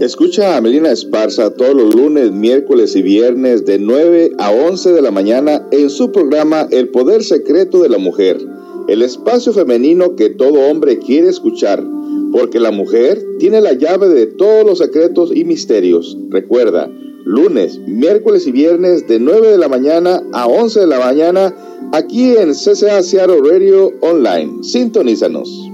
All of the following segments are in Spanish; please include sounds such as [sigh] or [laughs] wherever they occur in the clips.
Escucha a Melina Esparza todos los lunes, miércoles y viernes de 9 a 11 de la mañana en su programa El Poder Secreto de la Mujer, el espacio femenino que todo hombre quiere escuchar, porque la mujer tiene la llave de todos los secretos y misterios. Recuerda, lunes, miércoles y viernes de 9 de la mañana a 11 de la mañana aquí en CCA Seattle Radio Online. Sintonízanos.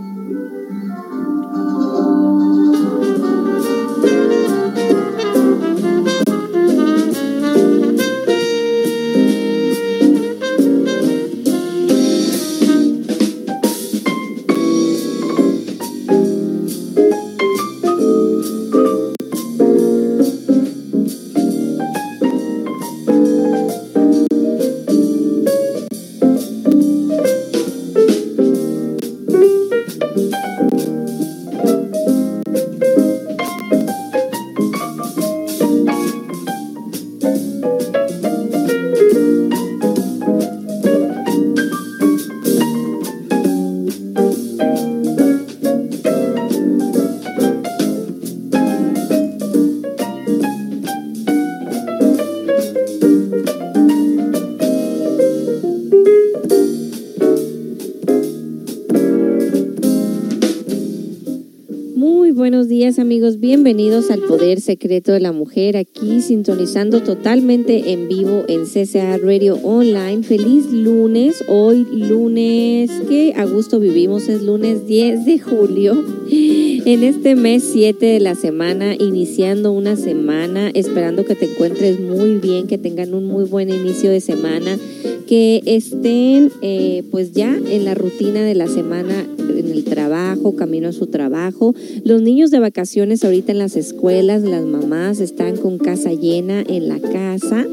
Bienvenidos al Poder Secreto de la Mujer, aquí sintonizando totalmente en vivo en CCA Radio Online. Feliz lunes, hoy lunes, que a gusto vivimos, es lunes 10 de julio, en este mes 7 de la semana, iniciando una semana, esperando que te encuentres muy bien, que tengan un muy buen inicio de semana, que estén eh, pues ya en la rutina de la semana el trabajo, camino a su trabajo. Los niños de vacaciones ahorita en las escuelas, las mamás están con casa llena en la casa.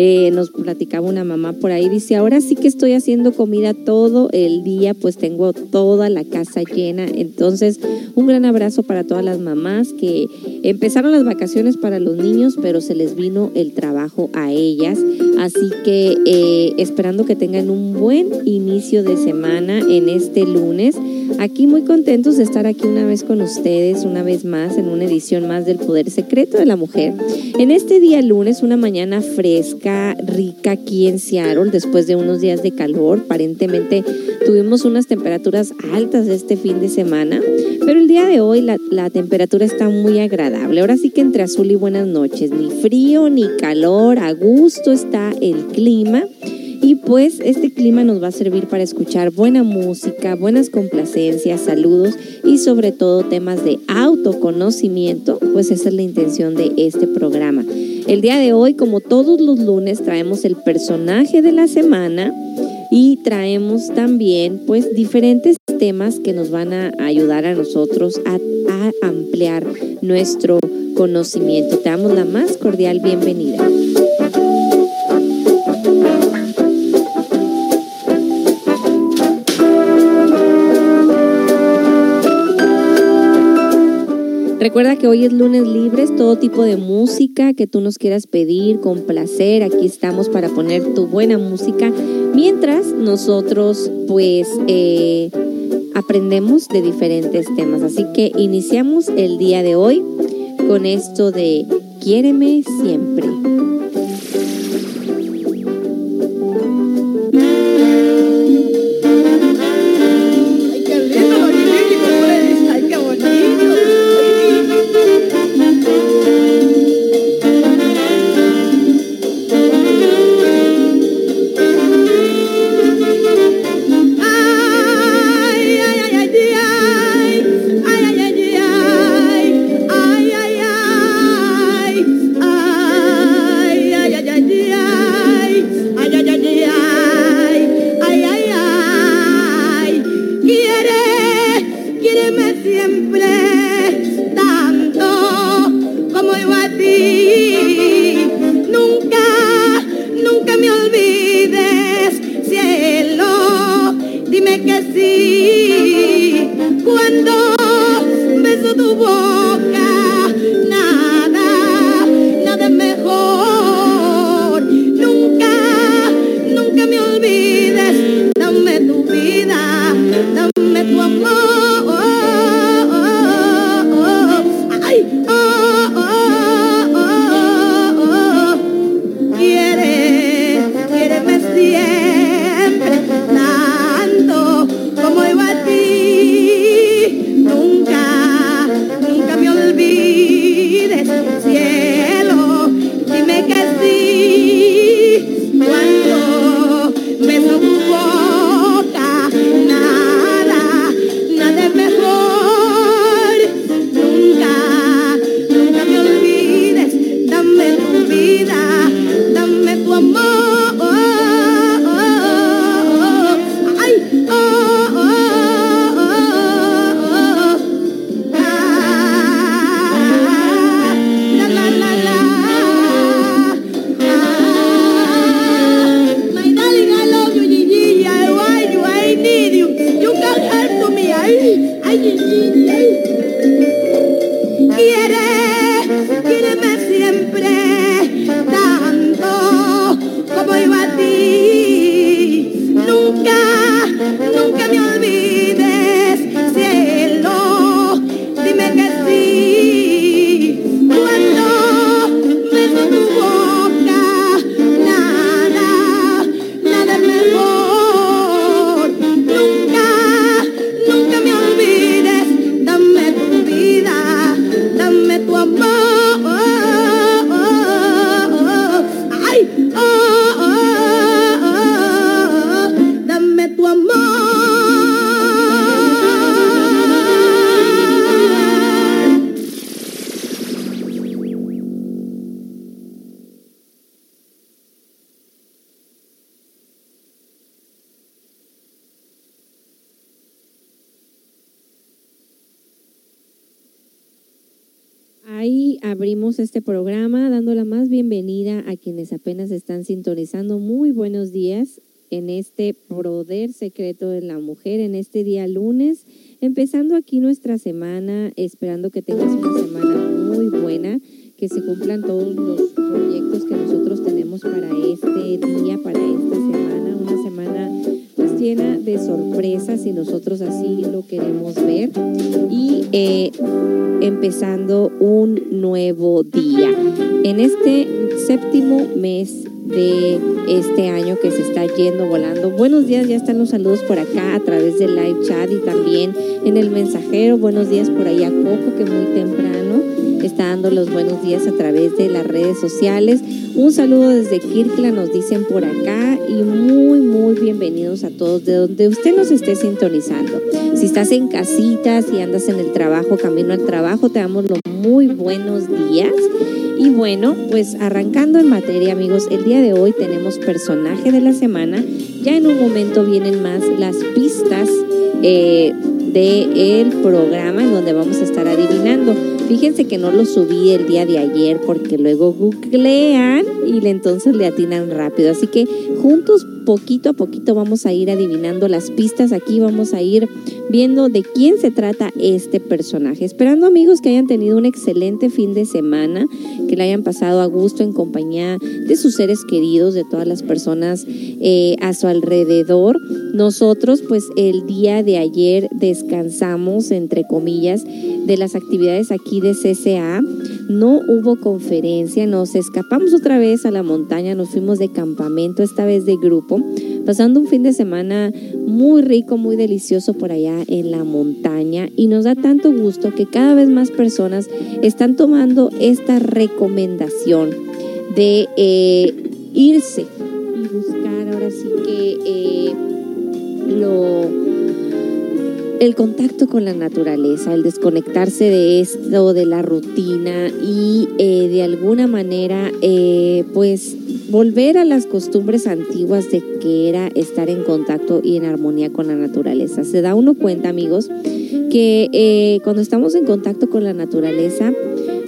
Eh, nos platicaba una mamá por ahí, dice, ahora sí que estoy haciendo comida todo el día, pues tengo toda la casa llena. Entonces, un gran abrazo para todas las mamás que empezaron las vacaciones para los niños, pero se les vino el trabajo a ellas. Así que eh, esperando que tengan un buen inicio de semana en este lunes. Aquí muy contentos de estar aquí una vez con ustedes, una vez más, en una edición más del Poder Secreto de la Mujer. En este día lunes, una mañana fresca, rica aquí en Seattle, después de unos días de calor. Aparentemente tuvimos unas temperaturas altas este fin de semana, pero el día de hoy la, la temperatura está muy agradable. Ahora sí que entre azul y buenas noches, ni frío ni calor, a gusto está el clima. Y pues este clima nos va a servir para escuchar buena música, buenas complacencias, saludos y sobre todo temas de autoconocimiento, pues esa es la intención de este programa. El día de hoy, como todos los lunes, traemos el personaje de la semana y traemos también pues diferentes temas que nos van a ayudar a nosotros a, a ampliar nuestro conocimiento. Te damos la más cordial bienvenida. Recuerda que hoy es lunes libres, todo tipo de música que tú nos quieras pedir con placer, aquí estamos para poner tu buena música, mientras nosotros pues eh, aprendemos de diferentes temas. Así que iniciamos el día de hoy con esto de Quiéreme siempre. Sintonizando. Muy buenos días en este poder secreto de la mujer, en este día lunes, empezando aquí nuestra semana, esperando que tengas una semana muy buena, que se cumplan todos los proyectos que nosotros tenemos para este día, para esta semana, una semana pues llena de sorpresas y nosotros así lo queremos ver y eh, empezando un nuevo día. En este séptimo mes de este año que se está yendo volando. Buenos días, ya están los saludos por acá a través del live chat y también en el mensajero. Buenos días por ahí a Coco que muy temprano está dando los buenos días a través de las redes sociales. Un saludo desde Kirkla, nos dicen por acá y muy, muy bienvenidos a todos de donde usted nos esté sintonizando. Si estás en casitas, si andas en el trabajo, camino al trabajo, te damos los muy buenos días. Y bueno, pues arrancando en materia, amigos, el día de hoy tenemos personaje de la semana. Ya en un momento vienen más las pistas eh, del programa en donde vamos a estar adivinando. Fíjense que no lo subí el día de ayer porque luego googlean y entonces le atinan rápido. Así que juntos, poquito a poquito, vamos a ir adivinando las pistas. Aquí vamos a ir viendo de quién se trata este personaje. Esperando amigos que hayan tenido un excelente fin de semana, que le hayan pasado a gusto en compañía de sus seres queridos, de todas las personas eh, a su alrededor. Nosotros pues el día de ayer descansamos, entre comillas, de las actividades aquí de CCA. No hubo conferencia, nos escapamos otra vez a la montaña, nos fuimos de campamento, esta vez de grupo, pasando un fin de semana muy rico, muy delicioso por allá en la montaña y nos da tanto gusto que cada vez más personas están tomando esta recomendación de eh, irse y buscar ahora sí que eh, lo el contacto con la naturaleza, el desconectarse de esto, de la rutina y eh, de alguna manera, pues volver a las costumbres antiguas de que era estar en contacto y en armonía con la naturaleza. Se da uno cuenta, amigos, que eh, cuando estamos en contacto con la naturaleza,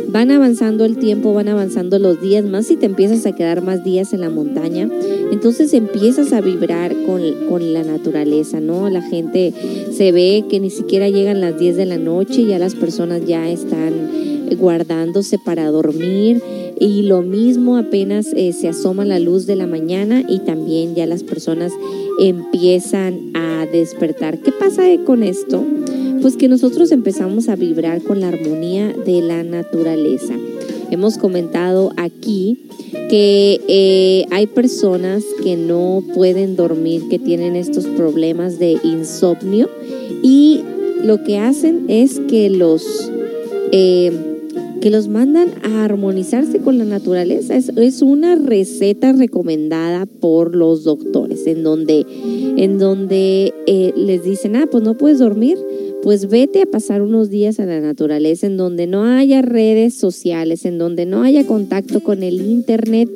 van avanzando el tiempo, van avanzando los días, más si te empiezas a quedar más días en la montaña, entonces empiezas a vibrar con, con, la naturaleza, ¿no? La gente se ve que ni siquiera llegan las 10 de la noche, ya las personas ya están guardándose para dormir y lo mismo apenas eh, se asoma la luz de la mañana y también ya las personas empiezan a despertar. ¿Qué pasa con esto? Pues que nosotros empezamos a vibrar con la armonía de la naturaleza. Hemos comentado aquí que eh, hay personas que no pueden dormir, que tienen estos problemas de insomnio y lo que hacen es que los eh, que los mandan a armonizarse con la naturaleza. Es, una receta recomendada por los doctores, en donde, en donde eh, les dicen, ah, pues no puedes dormir, pues vete a pasar unos días a la naturaleza en donde no haya redes sociales, en donde no haya contacto con el internet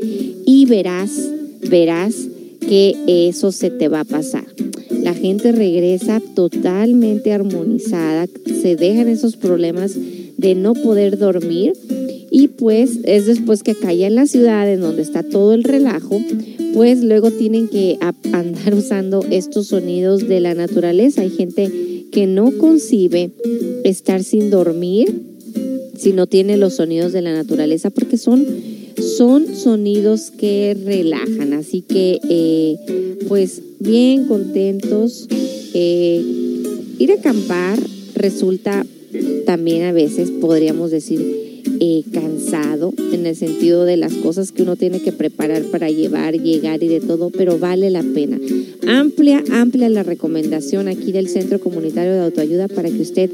y verás, verás que eso se te va a pasar. La gente regresa totalmente armonizada, se dejan esos problemas de no poder dormir y pues es después que cae en la ciudad en donde está todo el relajo, pues luego tienen que andar [laughs] usando estos sonidos de la naturaleza. Hay gente que no concibe estar sin dormir si no tiene los sonidos de la naturaleza porque son, son sonidos que relajan. Así que eh, pues bien contentos. Eh, ir a acampar resulta también a veces, podríamos decir, eh, cansado en el sentido de las cosas que uno tiene que preparar para llevar, llegar y de todo, pero vale la pena. Amplia, amplia la recomendación aquí del Centro Comunitario de Autoayuda para que usted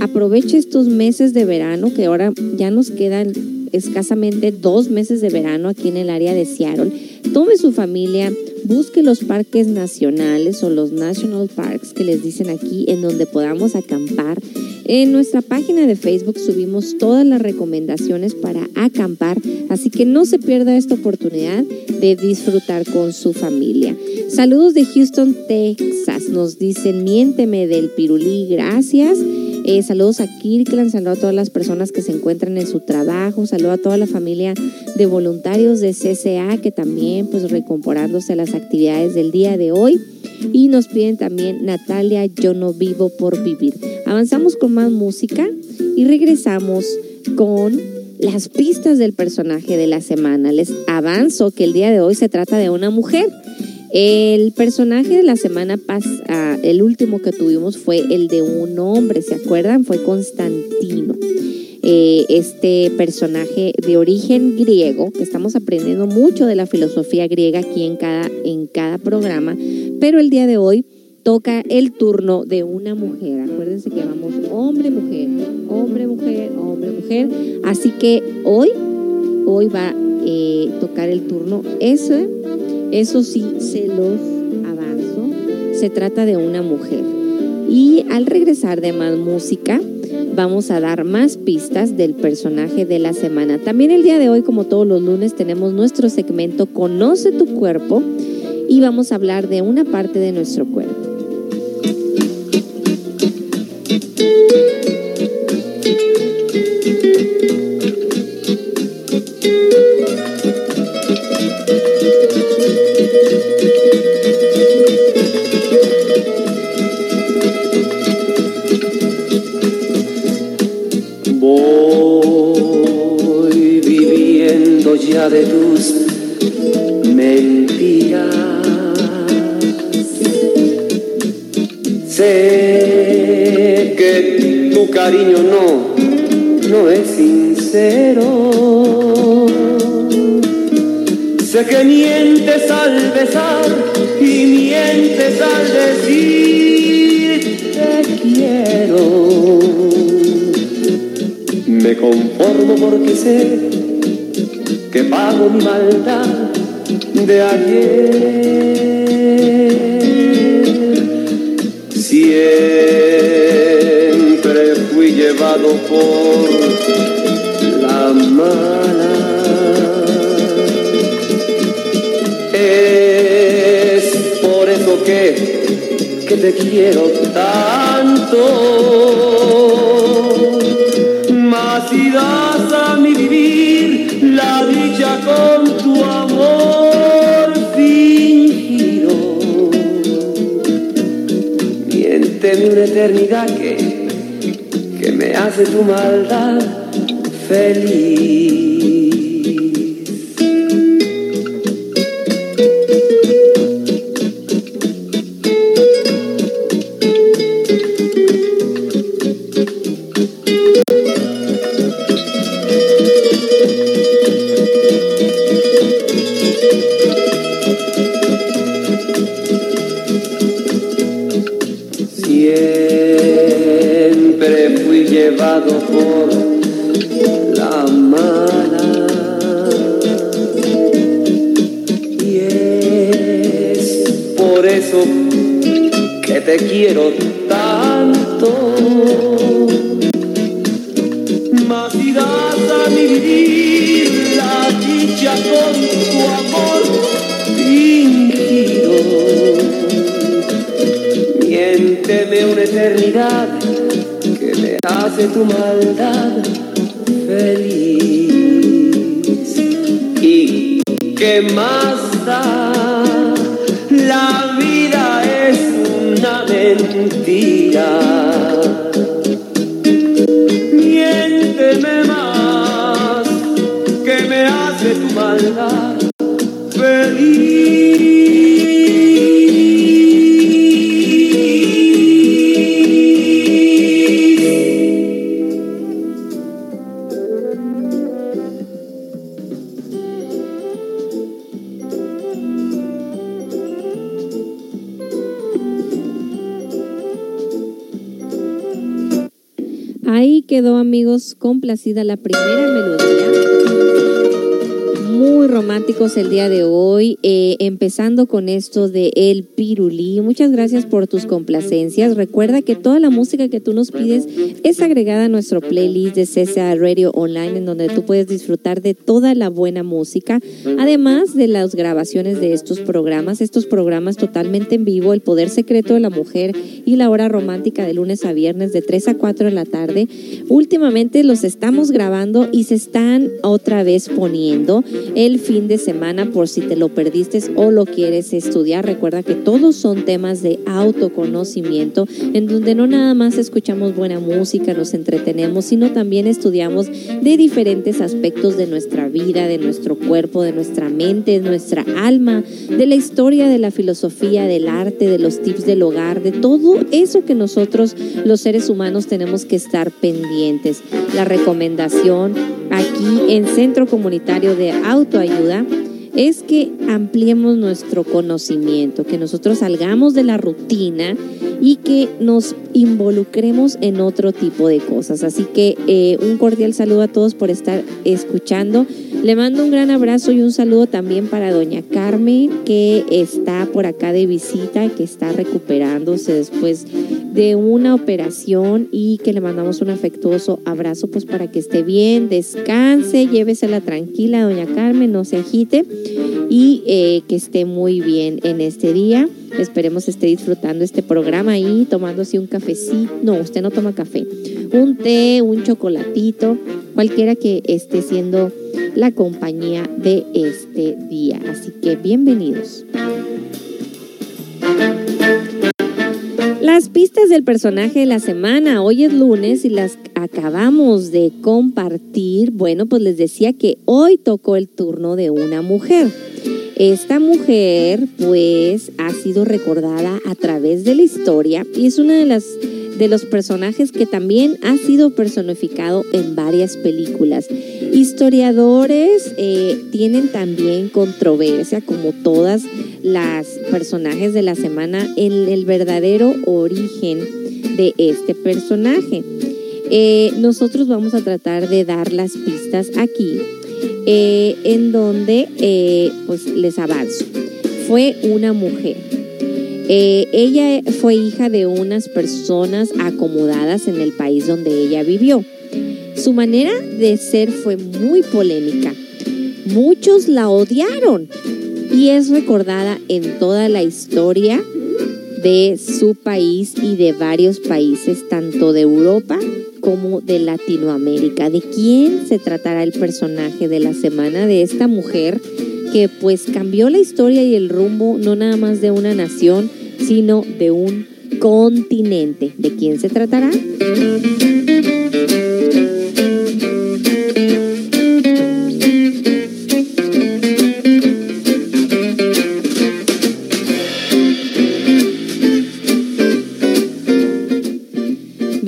aproveche estos meses de verano, que ahora ya nos quedan escasamente dos meses de verano aquí en el área de Seattle. Tome su familia, busque los parques nacionales o los national parks que les dicen aquí en donde podamos acampar en nuestra página de Facebook subimos todas las recomendaciones para acampar, así que no se pierda esta oportunidad de disfrutar con su familia. Saludos de Houston, Texas. Nos dicen, miénteme del pirulí, gracias. Eh, saludos a Kirkland, saludos a todas las personas que se encuentran en su trabajo, saludos a toda la familia de voluntarios de CCA que también pues recomporándose las actividades del día de hoy. Y nos piden también Natalia, yo no vivo por vivir. Avanzamos con más música y regresamos con las pistas del personaje de la semana. Les avanzo que el día de hoy se trata de una mujer. El personaje de la semana pasada, el último que tuvimos fue el de un hombre, ¿se acuerdan? Fue Constantino. Eh, este personaje de origen griego, que estamos aprendiendo mucho de la filosofía griega aquí en cada, en cada programa, pero el día de hoy toca el turno de una mujer. Acuérdense que vamos hombre, mujer, hombre, mujer, hombre, mujer. Así que hoy, hoy va a eh, tocar el turno ese eso sí, se los avanzo. Se trata de una mujer. Y al regresar de más música, vamos a dar más pistas del personaje de la semana. También el día de hoy, como todos los lunes, tenemos nuestro segmento Conoce tu cuerpo y vamos a hablar de una parte de nuestro cuerpo. De tus mentiras. Sé que tu cariño no, no es sincero. Sé que mientes al besar y mientes al decir te quiero. Me conformo porque sé que pago maldad de ayer. Siempre fui llevado por la mala. Es por eso que, que te quiero tanto. Miénteme una eternidad que, que me hace tu maldad feliz. Complacida la primera melodía. muy románticos el día de hoy, empezando con esto de El Pirulí. Muchas gracias por tus complacencias. Recuerda que toda la música que tú nos pides es agregada a nuestro playlist de CSA Radio Online, en donde tú puedes disfrutar de toda la buena música, además de las grabaciones de estos programas, estos programas totalmente en vivo, El Poder Secreto de la Mujer y La Hora Romántica de lunes a viernes de 3 a 4 de la tarde. Últimamente los estamos grabando y se están otra vez poniendo el fin de semana por si te lo perdiste o lo quieres estudiar. Recuerda que todos son temas de autoconocimiento en donde no nada más escuchamos buena música, nos entretenemos, sino también estudiamos de diferentes aspectos de nuestra vida, de nuestro cuerpo, de nuestra mente, de nuestra alma, de la historia, de la filosofía, del arte, de los tips del hogar, de todo eso que nosotros los seres humanos tenemos que estar pendientes. La recomendación aquí en Centro Comunitario de Autoayuda es que ampliemos nuestro conocimiento, que nosotros salgamos de la rutina y que nos involucremos en otro tipo de cosas. Así que eh, un cordial saludo a todos por estar escuchando. Le mando un gran abrazo y un saludo también para doña Carmen, que está por acá de visita, que está recuperándose después de una operación y que le mandamos un afectuoso abrazo pues para que esté bien, descanse, llévesela tranquila, doña Carmen, no se agite y eh, que esté muy bien en este día. Esperemos esté disfrutando este programa y tomándose un cafecito. No, usted no toma café. Un té, un chocolatito, cualquiera que esté siendo la compañía de este día. Así que bienvenidos. Las pistas del personaje de la semana. Hoy es lunes y las acabamos de compartir. Bueno, pues les decía que hoy tocó el turno de una mujer. Esta mujer pues ha sido recordada a través de la historia y es una de las de los personajes que también ha sido personificado en varias películas. Historiadores eh, tienen también controversia, como todas las personajes de la semana, en el verdadero origen de este personaje. Eh, nosotros vamos a tratar de dar las pistas aquí, eh, en donde pues les avanzo. Fue una mujer eh, ella fue hija de unas personas acomodadas en el país donde ella vivió. Su manera de ser fue muy polémica. Muchos la odiaron y es recordada en toda la historia de su país y de varios países, tanto de Europa como de Latinoamérica. ¿De quién se tratará el personaje de la semana de esta mujer que pues cambió la historia y el rumbo no nada más de una nación, sino de un continente. ¿De quién se tratará?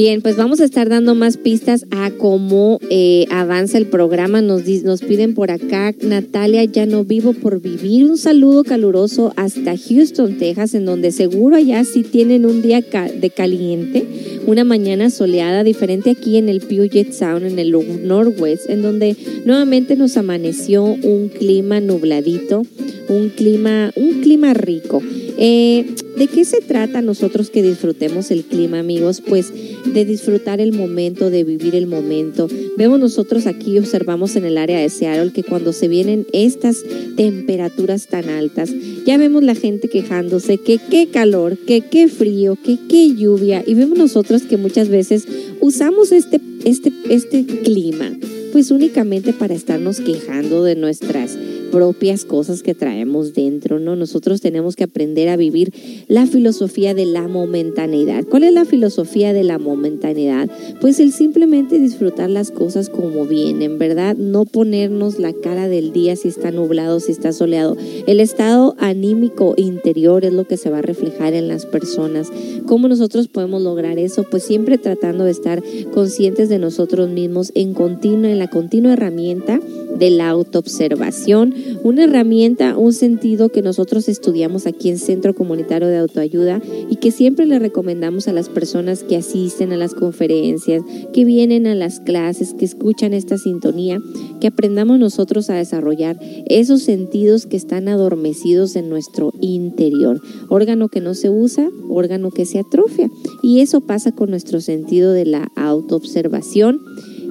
Bien, pues vamos a estar dando más pistas a cómo eh, avanza el programa. Nos, nos piden por acá, Natalia, ya no vivo por vivir. Un saludo caluroso hasta Houston, Texas, en donde seguro allá sí tienen un día de caliente, una mañana soleada, diferente aquí en el Puget Sound, en el Northwest, en donde nuevamente nos amaneció un clima nubladito, un clima, un clima rico. Eh, ¿De qué se trata nosotros que disfrutemos el clima, amigos? Pues de disfrutar el momento, de vivir el momento. Vemos nosotros aquí, observamos en el área de Seattle que cuando se vienen estas temperaturas tan altas, ya vemos la gente quejándose que qué calor, que qué frío, que qué lluvia. Y vemos nosotros que muchas veces usamos este, este, este clima pues únicamente para estarnos quejando de nuestras propias cosas que traemos dentro, ¿no? Nosotros tenemos que aprender a vivir la filosofía de la momentaneidad. ¿Cuál es la filosofía de la momentaneidad? Pues el simplemente disfrutar las cosas como vienen, ¿verdad? No ponernos la cara del día si está nublado, si está soleado. El estado anímico interior es lo que se va a reflejar en las personas. ¿Cómo nosotros podemos lograr eso? Pues siempre tratando de estar conscientes de nosotros mismos en continua, en la continua herramienta de la autoobservación, una herramienta, un sentido que nosotros estudiamos aquí en Centro Comunitario de Autoayuda y que siempre le recomendamos a las personas que asisten a las conferencias, que vienen a las clases, que escuchan esta sintonía, que aprendamos nosotros a desarrollar esos sentidos que están adormecidos en nuestro interior. Órgano que no se usa, órgano que se atrofia. Y eso pasa con nuestro sentido de la autoobservación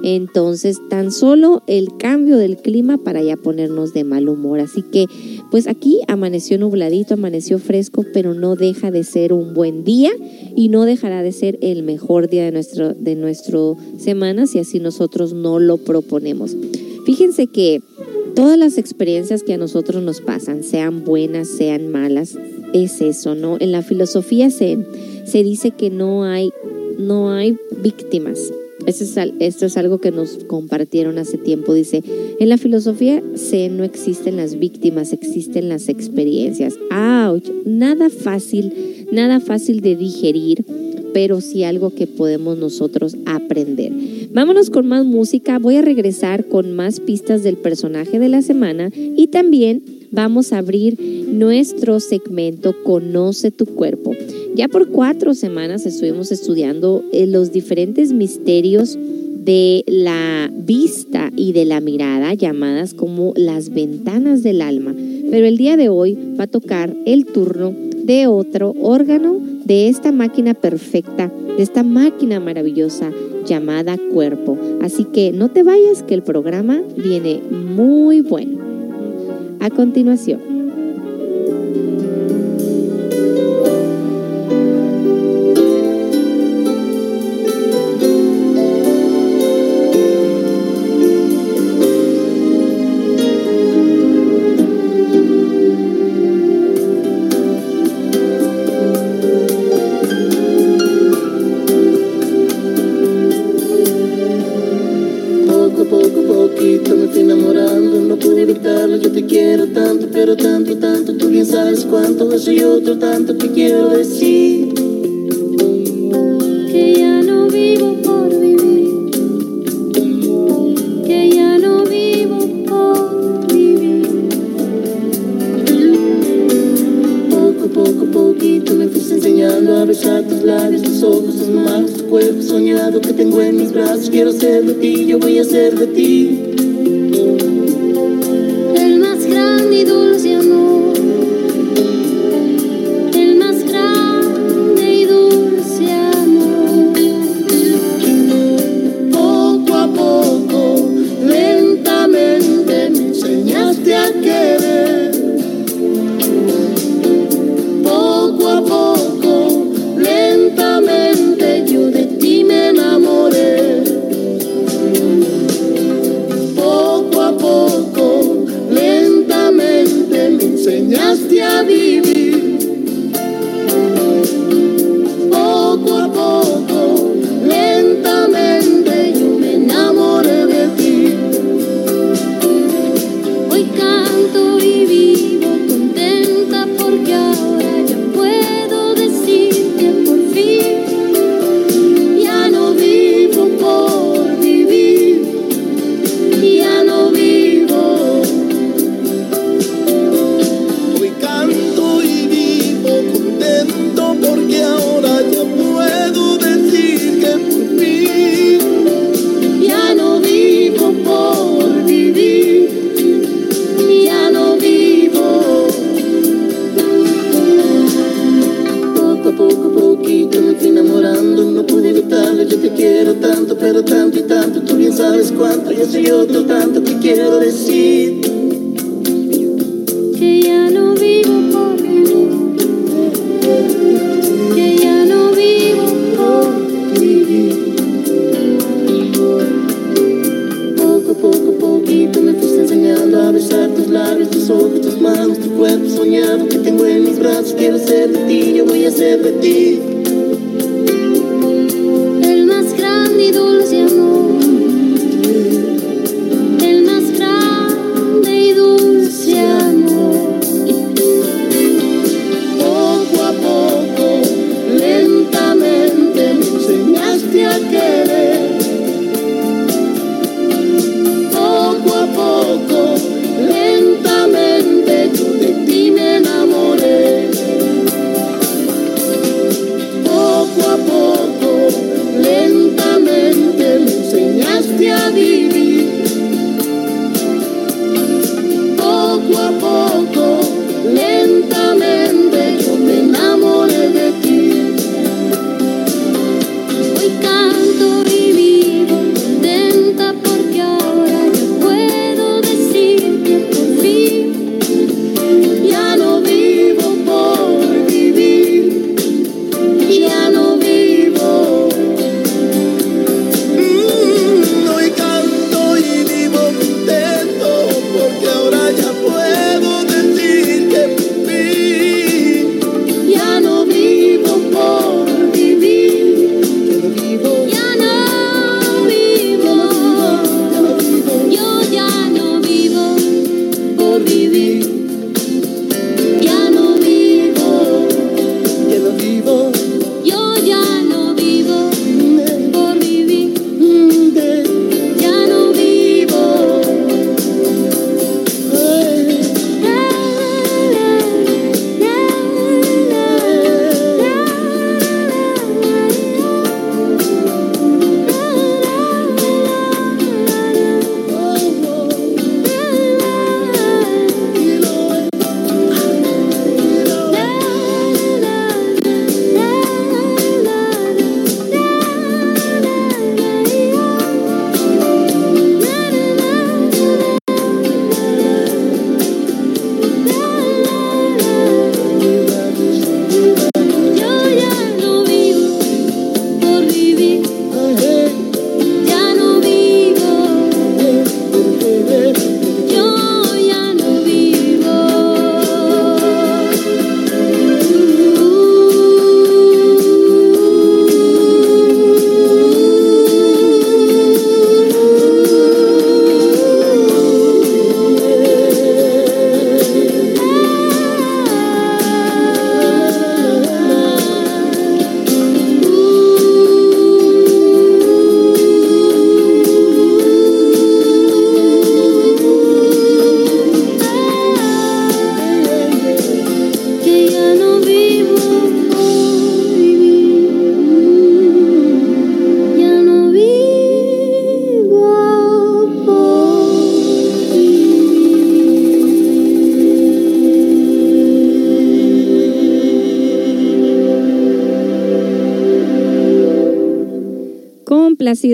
entonces, tan solo el cambio del clima para ya ponernos de mal humor. Así que, pues aquí amaneció nubladito, amaneció fresco, pero no deja de ser un buen día y no dejará de ser el mejor día de nuestro, de nuestro semana si así nosotros no lo proponemos. Fíjense que todas las experiencias que a nosotros nos pasan, sean buenas, sean malas, es eso, ¿no? En la filosofía se, se dice que no hay, no hay víctimas esto es, esto es algo que nos compartieron hace tiempo. Dice, en la filosofía se no existen las víctimas, existen las experiencias. ¡Auch! Nada fácil, nada fácil de digerir, pero sí algo que podemos nosotros aprender. Vámonos con más música. Voy a regresar con más pistas del personaje de la semana y también vamos a abrir nuestro segmento Conoce tu cuerpo. Ya por cuatro semanas estuvimos estudiando eh, los diferentes misterios de la vista y de la mirada, llamadas como las ventanas del alma. Pero el día de hoy va a tocar el turno de otro órgano de esta máquina perfecta, de esta máquina maravillosa llamada cuerpo. Así que no te vayas que el programa viene muy bueno. A continuación. Soy otro tanto que quiero decir. Que ya no vivo por vivir. Que ya no vivo por vivir. Poco, poco, poquito me fuiste enseñando a besar tus labios, tus ojos, tus manos, tu cuerpo soñado que tengo en mis brazos. Quiero ser de ti, yo voy a ser de ti.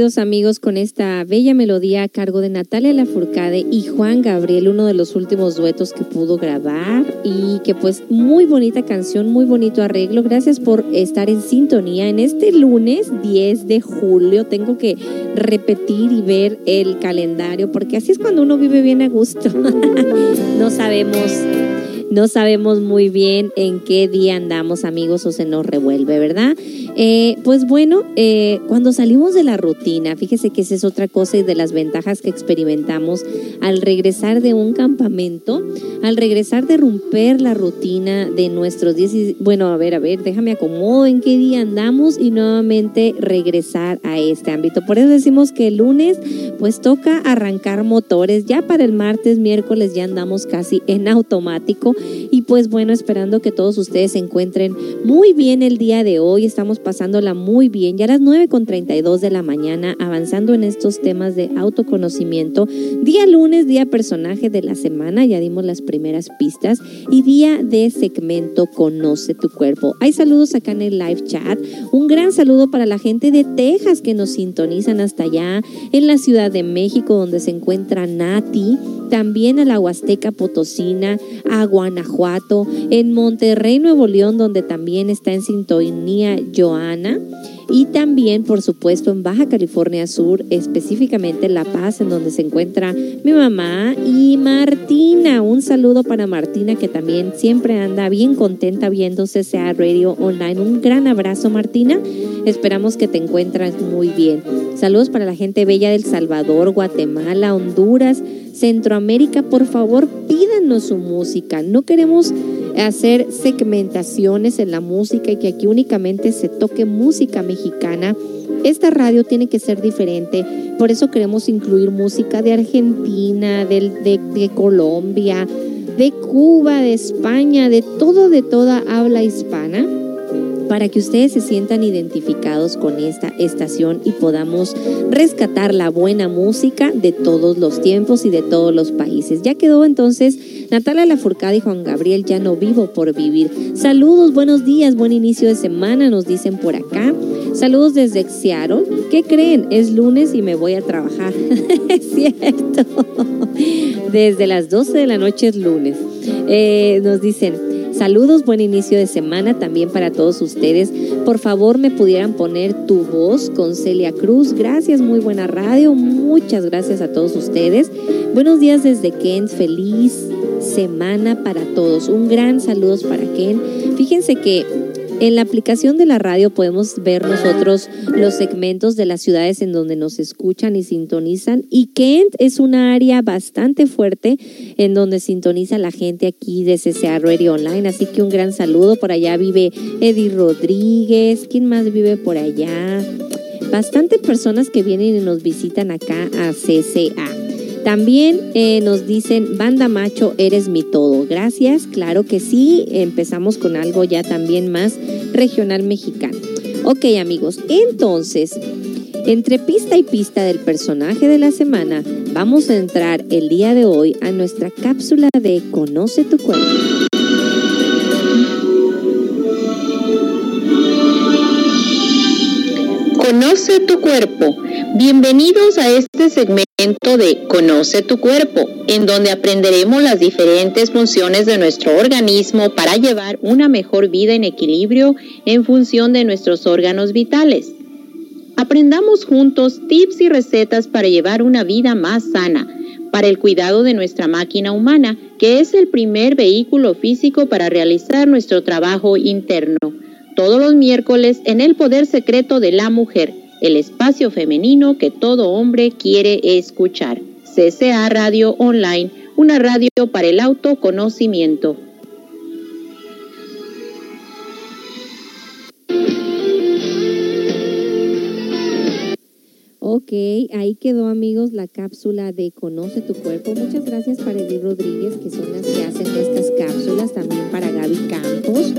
Amigos con esta bella melodía a cargo de Natalia Lafourcade y Juan Gabriel, uno de los últimos duetos que pudo grabar y que pues muy bonita canción, muy bonito arreglo. Gracias por estar en sintonía en este lunes 10 de julio. Tengo que repetir y ver el calendario porque así es cuando uno vive bien a gusto. [laughs] no sabemos no sabemos muy bien en qué día andamos amigos o se nos revuelve, ¿verdad? Eh, pues bueno, eh, cuando salimos de la rutina, fíjese que esa es otra cosa y de las ventajas que experimentamos al regresar de un campamento, al regresar de romper la rutina de nuestros días. Bueno, a ver, a ver, déjame acomodo en qué día andamos y nuevamente regresar a este ámbito. Por eso decimos que el lunes pues toca arrancar motores. Ya para el martes, miércoles ya andamos casi en automático y pues bueno, esperando que todos ustedes se encuentren muy bien el día de hoy. Estamos pasándola muy bien. Ya a las 9.32 de la mañana, avanzando en estos temas de autoconocimiento. Día lunes, día personaje de la semana, ya dimos las primeras pistas. Y día de segmento Conoce tu cuerpo. Hay saludos acá en el live chat. Un gran saludo para la gente de Texas que nos sintonizan hasta allá, en la Ciudad de México, donde se encuentra Nati también a la Huasteca Potosina, a Guanajuato, en Monterrey, Nuevo León, donde también está en sintonía Joana. Y también, por supuesto, en Baja California Sur, específicamente en La Paz, en donde se encuentra mi mamá y Martina. Un saludo para Martina, que también siempre anda bien contenta viendo CCA Radio Online. Un gran abrazo, Martina. Esperamos que te encuentres muy bien. Saludos para la gente bella del Salvador, Guatemala, Honduras, Centroamérica. Por favor, pídanos su música. No queremos hacer segmentaciones en la música y que aquí únicamente se toque música mexicana. Esta radio tiene que ser diferente, por eso queremos incluir música de Argentina, de, de, Colombia, de Cuba, de España, de todo, de toda habla hispana para que ustedes se sientan identificados con esta estación y podamos rescatar la buena música de todos los tiempos y de todos los países. Ya quedó entonces Natalia Lafourcade y Juan Gabriel, ya no vivo por vivir. Saludos, buenos días, buen inicio de semana, nos dicen por acá. Saludos desde Seattle. ¿Qué creen? Es lunes y me voy a trabajar. [laughs] es cierto. Desde las 12 de la noche es lunes. Eh, nos dicen, Saludos, buen inicio de semana también para todos ustedes. Por favor, me pudieran poner tu voz con Celia Cruz. Gracias, muy buena radio. Muchas gracias a todos ustedes. Buenos días desde Kent. Feliz semana para todos. Un gran saludos para Kent. Fíjense que en la aplicación de la radio podemos ver nosotros los segmentos de las ciudades en donde nos escuchan y sintonizan. Y Kent es una área bastante fuerte en donde sintoniza la gente aquí de CCA Radio Online. Así que un gran saludo. Por allá vive Eddie Rodríguez. ¿Quién más vive por allá? Bastante personas que vienen y nos visitan acá a CCA. También eh, nos dicen, banda macho, eres mi todo. Gracias, claro que sí. Empezamos con algo ya también más regional mexicano. Ok amigos, entonces, entre pista y pista del personaje de la semana, vamos a entrar el día de hoy a nuestra cápsula de Conoce tu cuerpo. Conoce tu cuerpo. Bienvenidos a este segmento de Conoce tu cuerpo, en donde aprenderemos las diferentes funciones de nuestro organismo para llevar una mejor vida en equilibrio en función de nuestros órganos vitales. Aprendamos juntos tips y recetas para llevar una vida más sana, para el cuidado de nuestra máquina humana, que es el primer vehículo físico para realizar nuestro trabajo interno todos los miércoles en el Poder Secreto de la Mujer, el espacio femenino que todo hombre quiere escuchar. CCA Radio Online, una radio para el autoconocimiento. Ok, ahí quedó amigos la cápsula de Conoce tu cuerpo. Muchas gracias para Edith Rodríguez, que son las que hacen estas cápsulas, también para Gaby Campos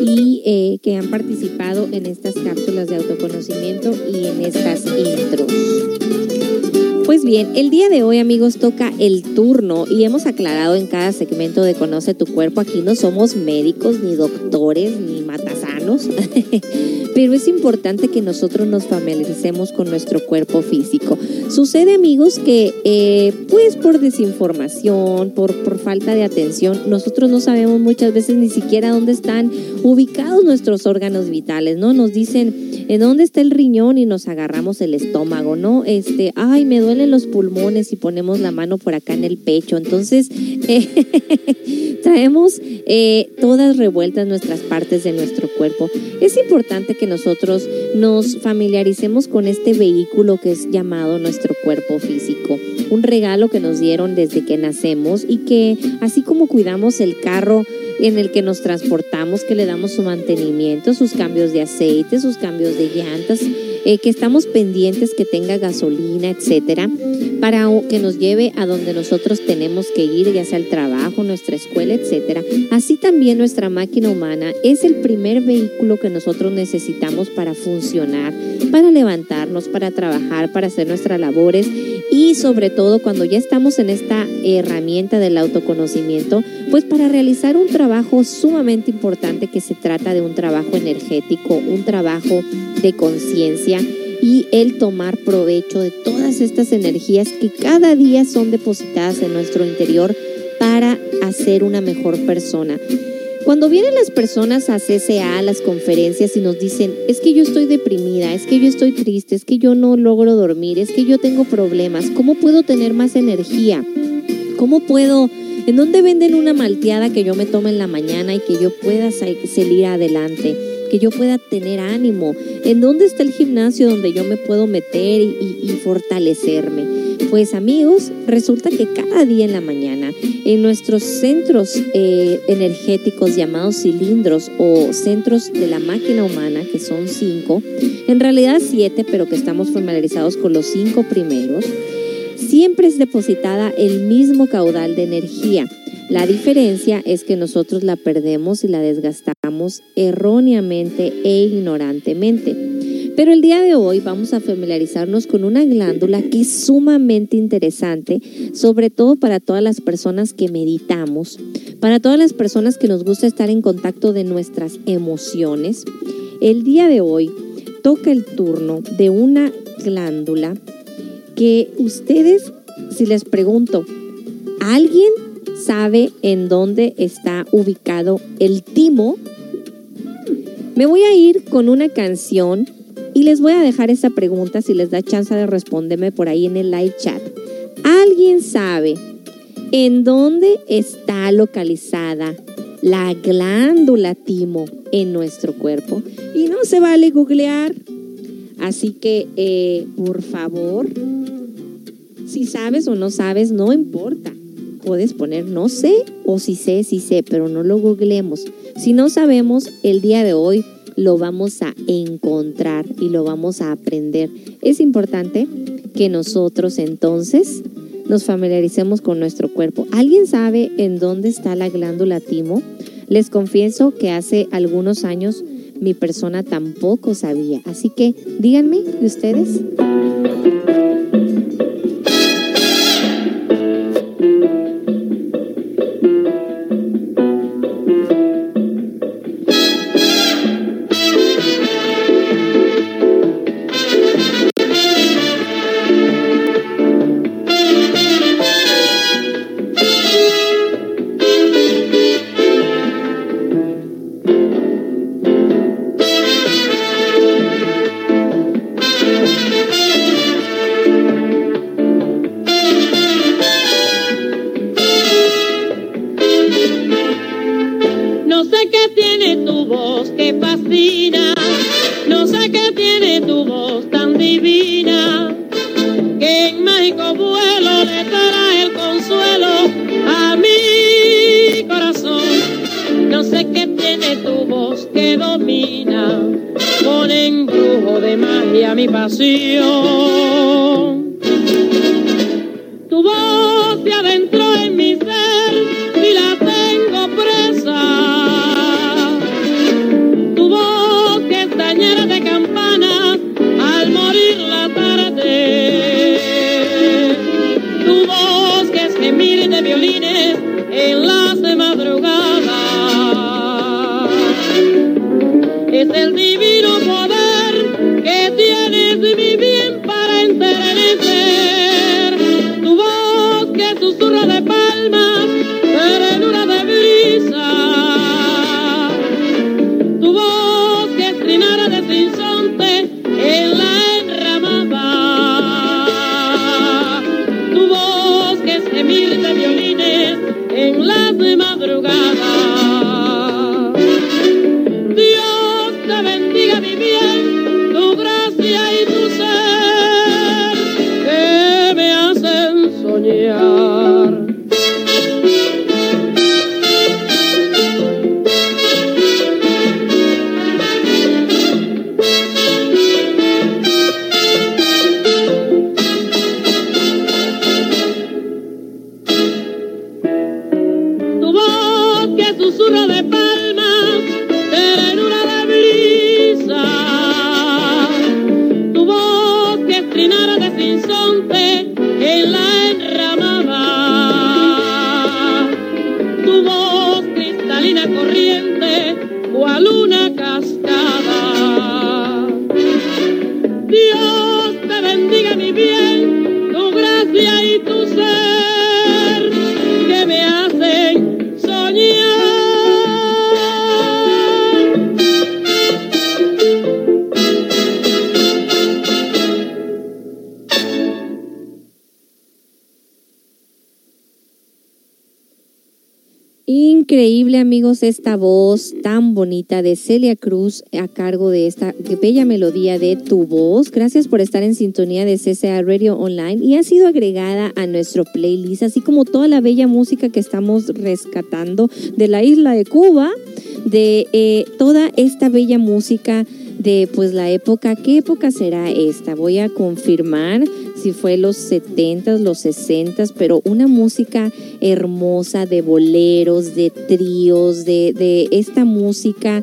y eh, que han participado en estas cápsulas de autoconocimiento y en estas intros. Pues bien, el día de hoy amigos toca el turno y hemos aclarado en cada segmento de Conoce tu cuerpo, aquí no somos médicos ni doctores ni matasanos, [laughs] pero es importante que nosotros nos familiaricemos con nuestro cuerpo físico. Sucede amigos que eh, pues por desinformación, por, por falta de atención, nosotros no sabemos muchas veces ni siquiera dónde están ubicados nuestros órganos vitales, ¿no? Nos dicen, ¿en dónde está el riñón? Y nos agarramos el estómago, ¿no? Este, ay, me duelen los pulmones y ponemos la mano por acá en el pecho. Entonces, [laughs] eh, traemos eh, todas revueltas nuestras partes de nuestro cuerpo. Es importante que nosotros nos familiaricemos con este vehículo que es llamado nuestro cuerpo físico. Un regalo que nos dieron desde que nacemos y que así como cuidamos el carro, en el que nos transportamos, que le damos su mantenimiento, sus cambios de aceite, sus cambios de llantas, eh, que estamos pendientes que tenga gasolina, etcétera, para que nos lleve a donde nosotros tenemos que ir, ya sea al trabajo, nuestra escuela, etcétera. Así también nuestra máquina humana es el primer vehículo que nosotros necesitamos para funcionar, para levantarnos, para trabajar, para hacer nuestras labores sobre todo cuando ya estamos en esta herramienta del autoconocimiento, pues para realizar un trabajo sumamente importante que se trata de un trabajo energético, un trabajo de conciencia y el tomar provecho de todas estas energías que cada día son depositadas en nuestro interior para hacer una mejor persona. Cuando vienen las personas a CCA, a las conferencias y nos dicen, es que yo estoy deprimida, es que yo estoy triste, es que yo no logro dormir, es que yo tengo problemas, ¿cómo puedo tener más energía? ¿Cómo puedo, en dónde venden una malteada que yo me tome en la mañana y que yo pueda salir adelante? Que yo pueda tener ánimo, en dónde está el gimnasio donde yo me puedo meter y, fortalecerme. Pues amigos, resulta que cada día en la mañana en nuestros centros eh, energéticos llamados cilindros o centros de la máquina humana, que son cinco, en realidad siete, pero que estamos familiarizados con los cinco primeros, siempre es depositada el mismo caudal de energía. La diferencia es que nosotros la perdemos y la desgastamos erróneamente e ignorantemente. Pero el día de hoy vamos a familiarizarnos con una glándula que es sumamente interesante, sobre todo para todas las personas que meditamos, para todas las personas que nos gusta estar en contacto de nuestras emociones. El día de hoy toca el turno de una glándula que ustedes, si les pregunto, ¿alguien sabe en dónde está ubicado el timo? Me voy a ir con una canción y les voy a dejar esa pregunta si les da chance de responderme por ahí en el live chat. ¿Alguien sabe en dónde está localizada la glándula timo en nuestro cuerpo? Y no se vale googlear. Así que, eh, por favor, si sabes o no sabes, no importa. Puedes poner no sé o si sé, si sé, pero no lo googleemos. Si no sabemos, el día de hoy lo vamos a encontrar y lo vamos a aprender. Es importante que nosotros entonces nos familiaricemos con nuestro cuerpo. ¿Alguien sabe en dónde está la glándula timo? Les confieso que hace algunos años mi persona tampoco sabía. Así que díganme de ustedes. Voz tan bonita de Celia Cruz a cargo de esta bella melodía de Tu Voz. Gracias por estar en sintonía de CCA Radio Online y ha sido agregada a nuestro playlist, así como toda la bella música que estamos rescatando de la isla de Cuba, de eh, toda esta bella música de pues la época, ¿qué época será esta? Voy a confirmar si fue los 70s, los 60s, pero una música hermosa de boleros, de tríos, de, de esta música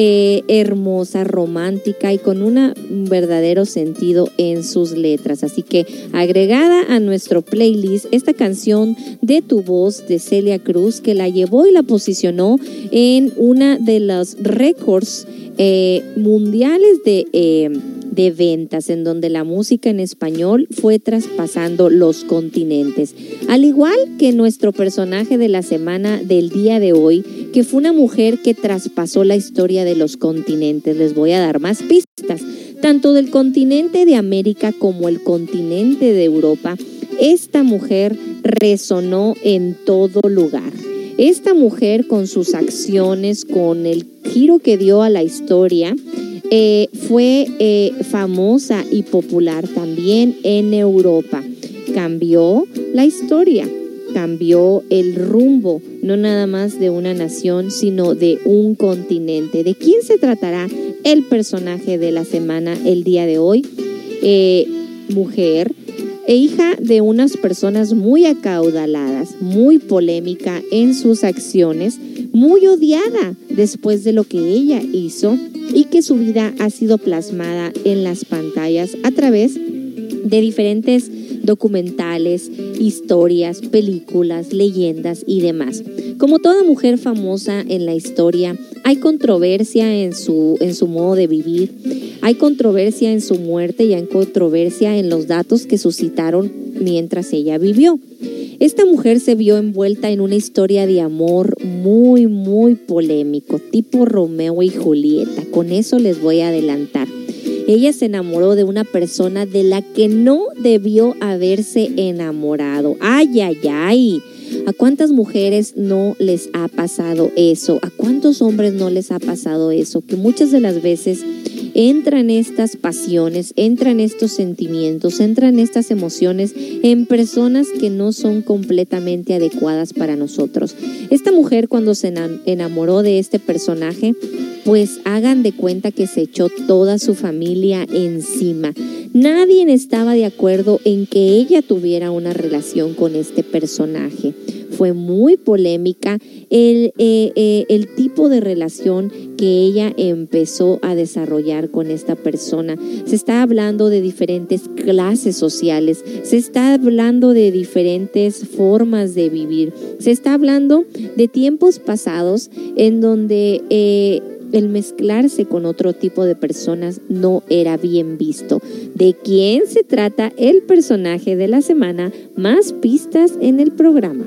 eh, hermosa, romántica y con un verdadero sentido en sus letras. Así que agregada a nuestro playlist esta canción de tu voz de Celia Cruz que la llevó y la posicionó en una de los récords eh, mundiales de, eh, de ventas, en donde la música en español fue traspasando los continentes. Al igual que nuestro personaje de la semana del día de hoy, que fue una mujer que traspasó la historia de los continentes. Les voy a dar más pistas. Tanto del continente de América como el continente de Europa, esta mujer resonó en todo lugar. Esta mujer con sus acciones, con el giro que dio a la historia, eh, fue eh, famosa y popular también en Europa. Cambió la historia, cambió el rumbo, no nada más de una nación, sino de un continente. ¿De quién se tratará el personaje de la semana el día de hoy? Eh, mujer e hija de unas personas muy acaudaladas, muy polémica en sus acciones, muy odiada después de lo que ella hizo y que su vida ha sido plasmada en las pantallas a través de diferentes documentales, historias, películas, leyendas y demás. Como toda mujer famosa en la historia, hay controversia en su, en su modo de vivir, hay controversia en su muerte y hay controversia en los datos que suscitaron mientras ella vivió. Esta mujer se vio envuelta en una historia de amor muy, muy polémico, tipo Romeo y Julieta. Con eso les voy a adelantar. Ella se enamoró de una persona de la que no debió haberse enamorado. Ay, ay, ay. ¿A cuántas mujeres no les ha pasado eso? ¿A cuántos hombres no les ha pasado eso? Que muchas de las veces entran estas pasiones, entran estos sentimientos, entran estas emociones en personas que no son completamente adecuadas para nosotros. Esta mujer cuando se enamoró de este personaje, pues hagan de cuenta que se echó toda su familia encima. Nadie estaba de acuerdo en que ella tuviera una relación con este personaje. Fue muy polémica el, eh, eh, el tipo de relación que ella empezó a desarrollar con esta persona. Se está hablando de diferentes clases sociales, se está hablando de diferentes formas de vivir, se está hablando de tiempos pasados en donde... Eh, el mezclarse con otro tipo de personas no era bien visto. ¿De quién se trata el personaje de la semana? Más pistas en el programa.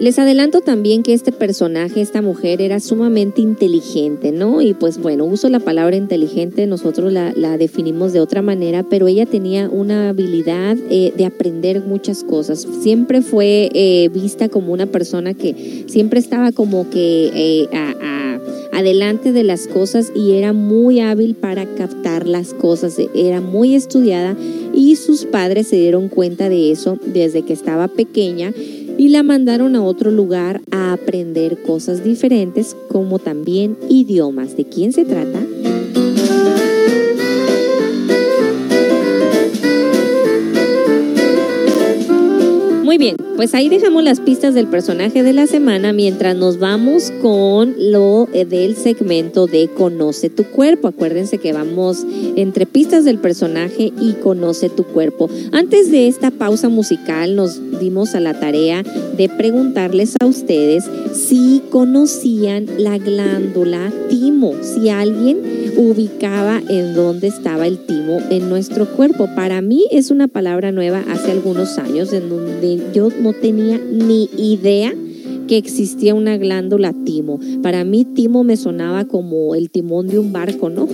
Les adelanto también que este personaje, esta mujer, era sumamente inteligente, ¿no? Y pues bueno, uso la palabra inteligente, nosotros la, la definimos de otra manera, pero ella tenía una habilidad eh, de aprender muchas cosas. Siempre fue eh, vista como una persona que siempre estaba como que eh, adelante de las cosas y era muy hábil para captar las cosas, era muy estudiada y sus padres se dieron cuenta de eso desde que estaba pequeña y la mandaron a otro lugar a aprender cosas diferentes como también idiomas. ¿De quién se trata? Muy bien, pues ahí dejamos las pistas del personaje de la semana mientras nos vamos con lo eh, del segmento de Conoce tu cuerpo. Acuérdense que vamos entre pistas del personaje y Conoce tu cuerpo. Antes de esta pausa musical nos dimos a la tarea de preguntarles a ustedes si conocían la glándula timo, si alguien ubicaba en dónde estaba el timo en nuestro cuerpo. Para mí es una palabra nueva hace algunos años en donde yo no tenía ni idea que existía una glándula timo. Para mí timo me sonaba como el timón de un barco, ¿no?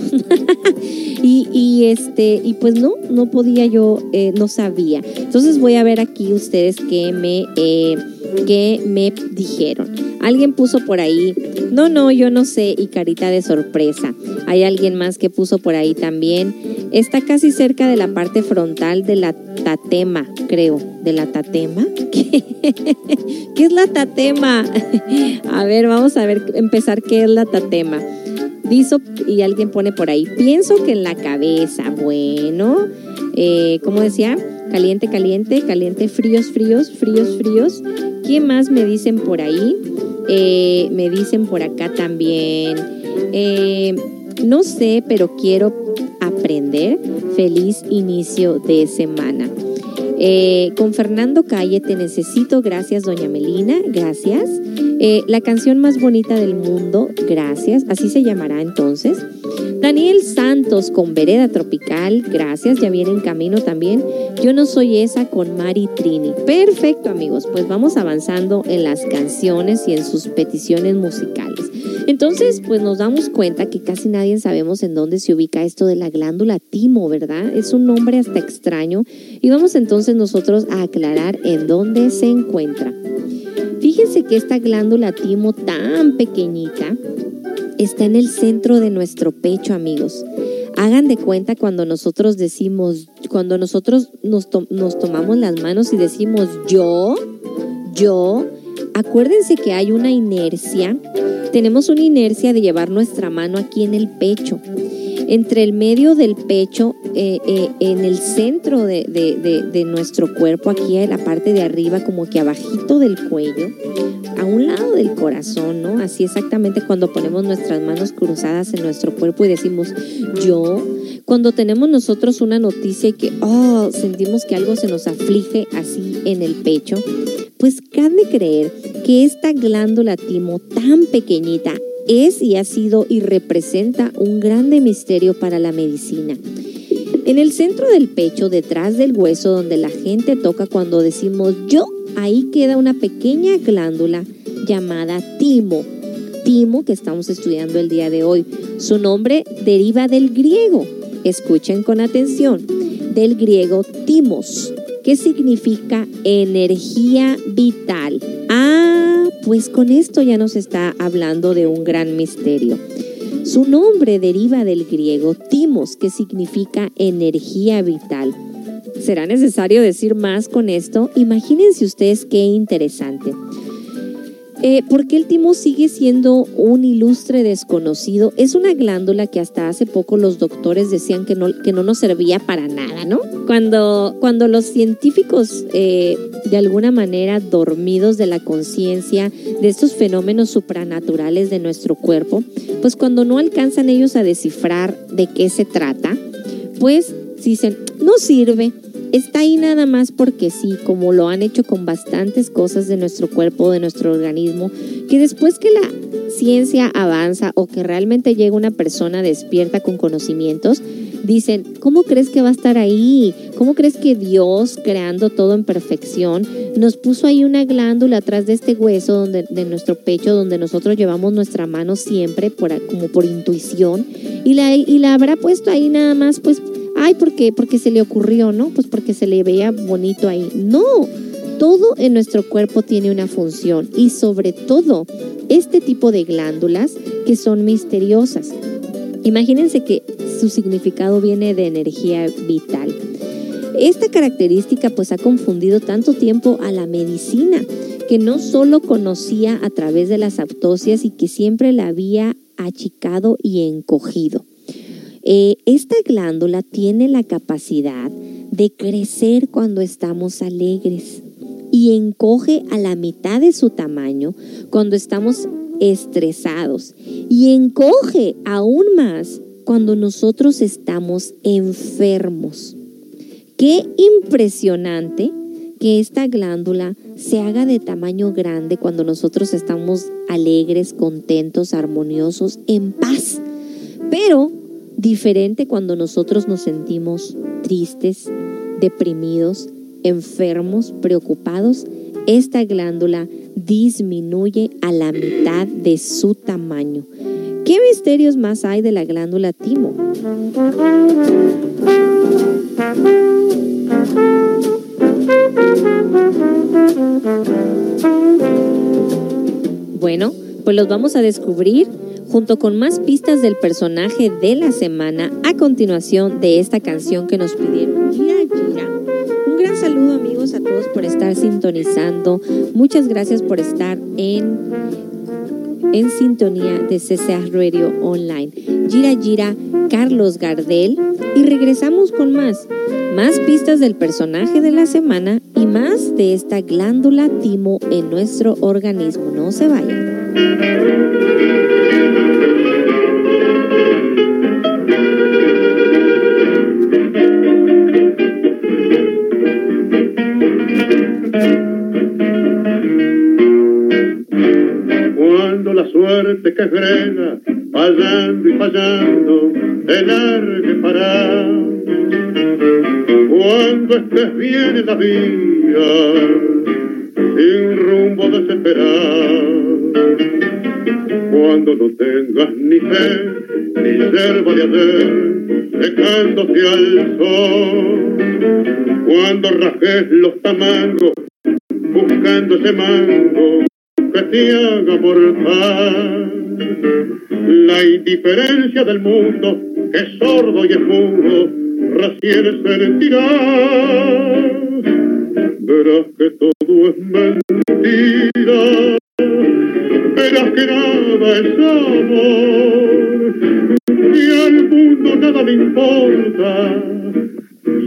[laughs] y, y, este, y pues no, no podía yo, eh, no sabía. Entonces voy a ver aquí ustedes qué me, eh, qué me dijeron. Alguien puso por ahí, no, no, yo no sé, y carita de sorpresa. Hay alguien más que puso por ahí también. Está casi cerca de la parte frontal de la tatema, creo. ¿De la tatema? [laughs] ¿Qué, ¿Qué es la tatema? [laughs] A ver, vamos a ver, empezar qué es la tatema. Dice, y alguien pone por ahí, pienso que en la cabeza. Bueno, eh, ¿cómo decía? Caliente, caliente, caliente, fríos, fríos, fríos, fríos. ¿Qué más me dicen por ahí? Eh, me dicen por acá también. Eh, no sé, pero quiero aprender. Feliz inicio de semana. Eh, con Fernando Calle, te necesito. Gracias, doña Melina. Gracias. Eh, la canción más bonita del mundo. Gracias. Así se llamará entonces. Daniel Santos con Vereda Tropical. Gracias. Ya viene en camino también. Yo no soy esa con Mari Trini. Perfecto, amigos. Pues vamos avanzando en las canciones y en sus peticiones musicales. Entonces, pues nos damos cuenta que casi nadie sabemos en dónde se ubica esto de la glándula timo, ¿verdad? Es un nombre hasta extraño y vamos entonces nosotros a aclarar en dónde se encuentra. Fíjense que esta glándula timo tan pequeñita está en el centro de nuestro pecho, amigos. Hagan de cuenta cuando nosotros decimos, cuando nosotros nos tomamos las manos y decimos yo, yo, acuérdense que hay una inercia, tenemos una inercia de llevar nuestra mano aquí en el pecho. Entre el medio del pecho, eh, eh, en el centro de, de, de, nuestro cuerpo, aquí en la parte de arriba, como que abajito del cuello, a un lado del corazón, ¿no? Así exactamente cuando ponemos nuestras manos cruzadas en nuestro cuerpo y decimos yo, cuando tenemos nosotros una noticia y que, oh, sentimos que algo se nos aflige así en el pecho, pues cabe creer que esta glándula timo tan pequeñita es y ha sido y representa un grande misterio para la medicina. En el centro del pecho, detrás del hueso donde la gente toca cuando decimos yo, ahí queda una pequeña glándula llamada timo. Timo que estamos estudiando el día de hoy. Su nombre deriva del griego. Escuchen con atención. Del griego timos, que significa energía vital. Ah, pues con esto ya nos está hablando de un gran misterio. Su nombre deriva del griego timos, que significa energía vital. ¿Será necesario decir más con esto? Imagínense ustedes qué interesante. Eh, ¿Por qué el timo sigue siendo un ilustre desconocido? Es una glándula que hasta hace poco los doctores decían que no, que no nos servía para nada, ¿no? Cuando, cuando los científicos, eh, de alguna manera dormidos de la conciencia, de estos fenómenos supranaturales de nuestro cuerpo, pues cuando no alcanzan ellos a descifrar de qué se trata, pues dicen, no sirve, está ahí nada más porque sí, como lo han hecho con bastantes cosas de nuestro cuerpo, de nuestro organismo, que después que la ciencia avanza o que realmente llega una persona despierta con conocimientos, dicen, ¿cómo crees que va a estar ahí? ¿Cómo crees que Dios, creando todo en perfección, nos puso ahí una glándula atrás de este hueso donde, de nuestro pecho donde nosotros llevamos nuestra mano siempre por, como por intuición y la, y la habrá puesto ahí nada más pues, ay, ¿por qué? Porque se le ocurrió, ¿no? Pues porque se le veía bonito ahí. No, todo en nuestro cuerpo tiene una función y sobre todo este tipo de glándulas que son misteriosas. Imagínense que su significado viene de energía vital. Esta característica pues ha confundido tanto tiempo a la medicina que no solo conocía a través de las autopsias y que siempre la había achicado y encogido. Eh, esta glándula tiene la capacidad de crecer cuando estamos alegres y encoge a la mitad de su tamaño cuando estamos estresados y encoge aún más cuando nosotros estamos enfermos. Qué impresionante que esta glándula se haga de tamaño grande cuando nosotros estamos alegres, contentos, armoniosos, en paz. Pero diferente cuando nosotros nos sentimos tristes, deprimidos, enfermos, preocupados, esta glándula disminuye a la mitad de su tamaño. ¿Qué misterios más hay de la glándula timo? Bueno, pues los vamos a descubrir junto con más pistas del personaje de la semana a continuación de esta canción que nos pidieron. Gira, gira. Un gran saludo amigos a todos por estar sintonizando. Muchas gracias por estar en, en sintonía de CCA Radio Online. Gira, gira, Carlos Gardel. Y regresamos con más. Más pistas del personaje de la semana y más de esta glándula timo en nuestro organismo. No se vayan. Suerte que frena, fallando y fallando, te largue para. Cuando estés bien en la vía, sin rumbo desesperado. Cuando no tengas ni fe, ni yerba de hacer, secándose al sol. Cuando rajes los tamangos, buscando ese mango que te haga mortal. La indiferencia del mundo, que es sordo y es mudo, recién sentirá. Verás que todo es mentira, verás que nada es amor, y al mundo nada le importa.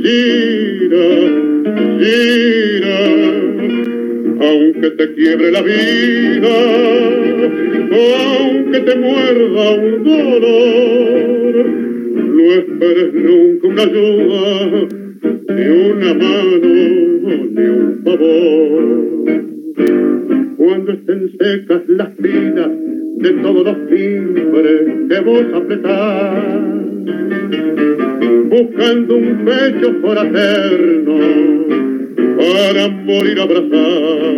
Gira, gira, aunque te quiebre la vida, aunque te muerda un dolor, no esperes nunca una ayuda, ni una mano, ni un favor. Cuando estén secas las vidas de todos los timbres que vos apretás, buscando un pecho fraterno para morir abrazado.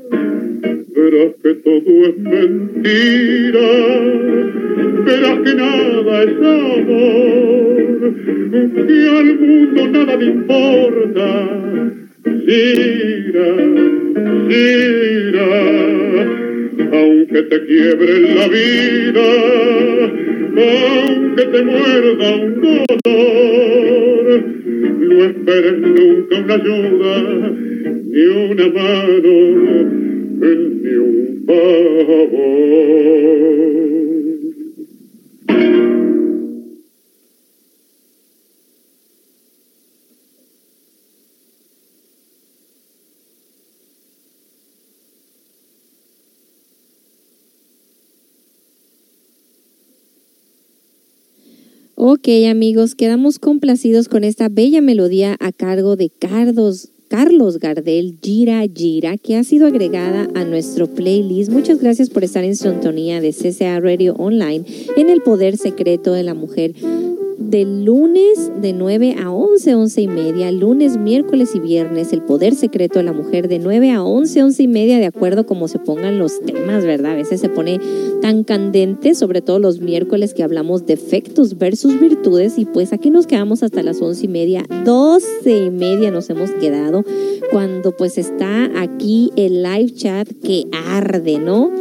Verás que todo es mentira, verás que nada es amor, que al mundo nada le importa. Gira, gira, aunque te quiebre la vida, aunque te muerda un dolor, no esperes nunca una ayuda, ni una mano, ni un. Ok, amigos, quedamos complacidos con esta bella melodía a cargo de Carlos, Carlos Gardel, Gira Gira, que ha sido agregada a nuestro playlist. Muchas gracias por estar en sintonía de CCA Radio Online en el poder secreto de la mujer de lunes de 9 a 11, 11 y media, lunes, miércoles y viernes, el poder secreto de la mujer de 9 a 11, 11 y media, de acuerdo como se pongan los temas, ¿verdad? A veces se pone tan candente, sobre todo los miércoles que hablamos de efectos versus virtudes y pues aquí nos quedamos hasta las 11 y media, 12 y media nos hemos quedado cuando pues está aquí el live chat que arde, ¿no?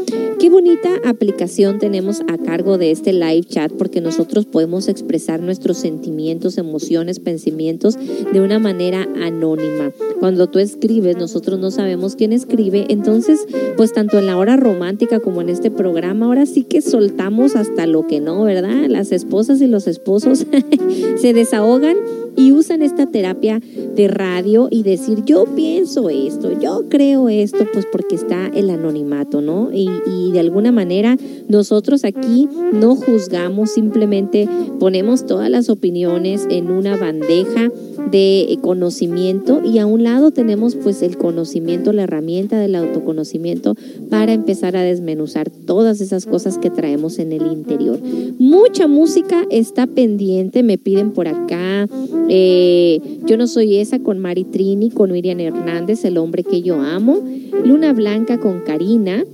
Qué bonita aplicación tenemos a cargo de este live chat porque nosotros podemos expresar nuestros sentimientos, emociones, pensamientos de una manera anónima. Cuando tú escribes, nosotros no sabemos quién escribe, entonces pues tanto en la hora romántica como en este programa, ahora sí que soltamos hasta lo que no, ¿verdad? Las esposas y los esposos [laughs] se desahogan y usan esta terapia de radio y decir yo pienso esto, yo creo esto, pues porque está el anonimato, ¿no? Y, y, de alguna manera nosotros aquí no juzgamos, simplemente ponemos todas las opiniones en una bandeja de conocimiento y a un lado tenemos pues el conocimiento, la herramienta del autoconocimiento para empezar a desmenuzar todas esas cosas que traemos en el interior. Mucha música está pendiente, me piden por acá. Eh, yo no soy esa con Mari Trini, con Miriam Hernández, el hombre que yo amo. Luna Blanca con Karina.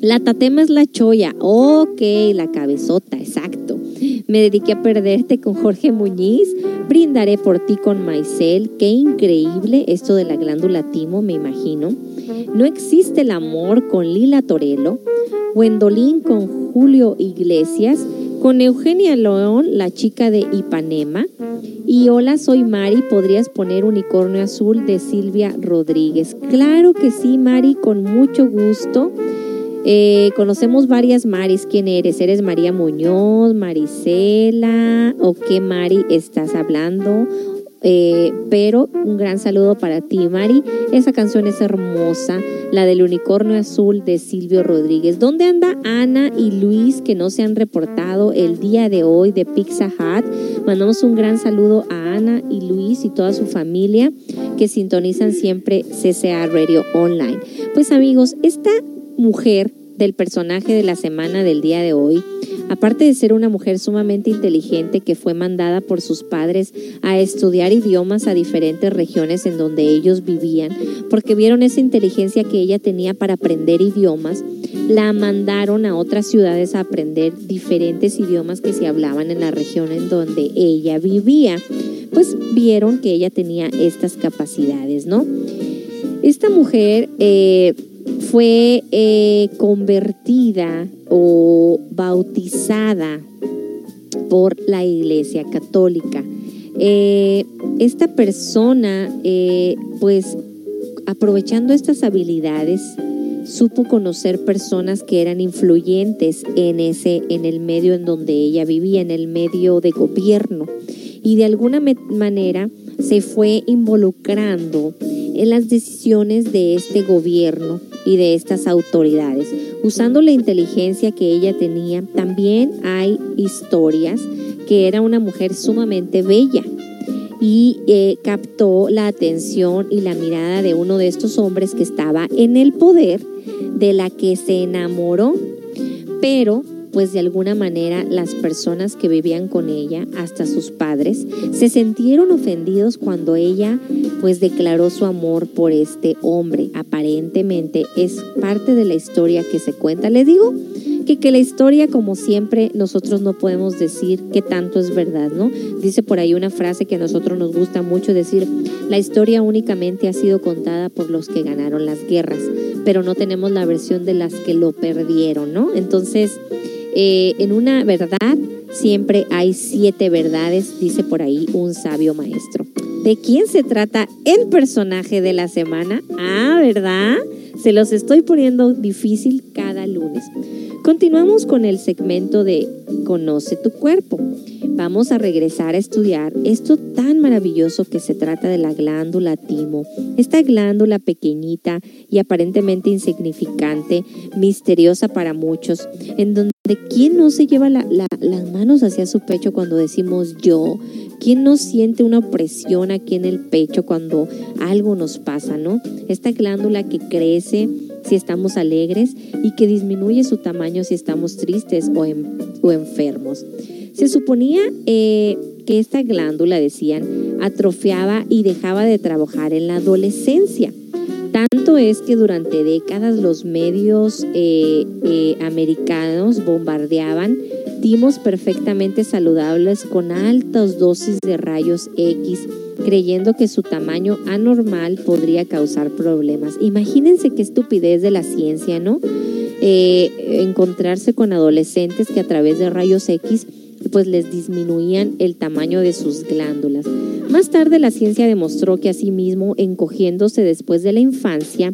La tatema es la choya. Ok, la cabezota, exacto. Me dediqué a perderte con Jorge Muñiz. Brindaré por ti con Maicel. Qué increíble esto de la glándula timo, me imagino. No existe el amor con Lila Torello. Wendolín con Julio Iglesias. Con Eugenia León, la chica de Ipanema. Y hola, soy Mari. ¿Podrías poner Unicornio Azul de Silvia Rodríguez? Claro que sí, Mari, con mucho gusto. Eh, conocemos varias Maris. ¿Quién eres? ¿Eres María Muñoz, Marisela? ¿O qué Mari estás hablando? Eh, pero un gran saludo para ti, Mari. Esa canción es hermosa, la del unicornio azul de Silvio Rodríguez. ¿Dónde anda Ana y Luis que no se han reportado el día de hoy de Pizza Hut? Mandamos un gran saludo a Ana y Luis y toda su familia que sintonizan siempre CCA Radio Online. Pues amigos, esta mujer del personaje de la semana del día de hoy, aparte de ser una mujer sumamente inteligente que fue mandada por sus padres a estudiar idiomas a diferentes regiones en donde ellos vivían, porque vieron esa inteligencia que ella tenía para aprender idiomas, la mandaron a otras ciudades a aprender diferentes idiomas que se hablaban en la región en donde ella vivía. Pues vieron que ella tenía estas capacidades, ¿no? Esta mujer eh, fue eh, convertida o bautizada por la Iglesia Católica. Eh, esta persona, eh, pues aprovechando estas habilidades, supo conocer personas que eran influyentes en ese, en el medio en donde ella vivía, en el medio de gobierno, y de alguna manera se fue involucrando en las decisiones de este gobierno y de estas autoridades. Usando la inteligencia que ella tenía, también hay historias que era una mujer sumamente bella y eh, captó la atención y la mirada de uno de estos hombres que estaba en el poder, de la que se enamoró, pero pues de alguna manera las personas que vivían con ella, hasta sus padres, se sintieron ofendidos cuando ella pues declaró su amor por este hombre. Aparentemente es parte de la historia que se cuenta. Le digo que, que la historia, como siempre, nosotros no podemos decir que tanto es verdad, ¿no? Dice por ahí una frase que a nosotros nos gusta mucho decir, la historia únicamente ha sido contada por los que ganaron las guerras, pero no tenemos la versión de las que lo perdieron, ¿no? Entonces, eh, en una verdad siempre hay siete verdades, dice por ahí un sabio maestro. ¿De quién se trata el personaje de la semana? Ah, ¿verdad? Se los estoy poniendo difícil cada lunes. Continuamos con el segmento de Conoce tu cuerpo. Vamos a regresar a estudiar esto tan maravilloso que se trata de la glándula timo. Esta glándula pequeñita y aparentemente insignificante, misteriosa para muchos, en donde ¿quién no se lleva la- la- las manos hacia su pecho cuando decimos yo? ¿Quién no siente una opresión aquí en el pecho cuando algo nos pasa, no? Esta glándula que crece si estamos alegres y que disminuye su tamaño si estamos tristes o enfermos. Se suponía eh, que esta glándula, decían, atrofiaba y dejaba de trabajar en la adolescencia. Tanto es que durante décadas los medios eh, eh, americanos bombardeaban timos perfectamente saludables con altas dosis de rayos X, creyendo que su tamaño anormal podría causar problemas. Imagínense qué estupidez de la ciencia, ¿no? Eh, encontrarse con adolescentes que a través de rayos X pues les disminuían el tamaño de sus glándulas. Más tarde la ciencia demostró que asimismo, encogiéndose después de la infancia,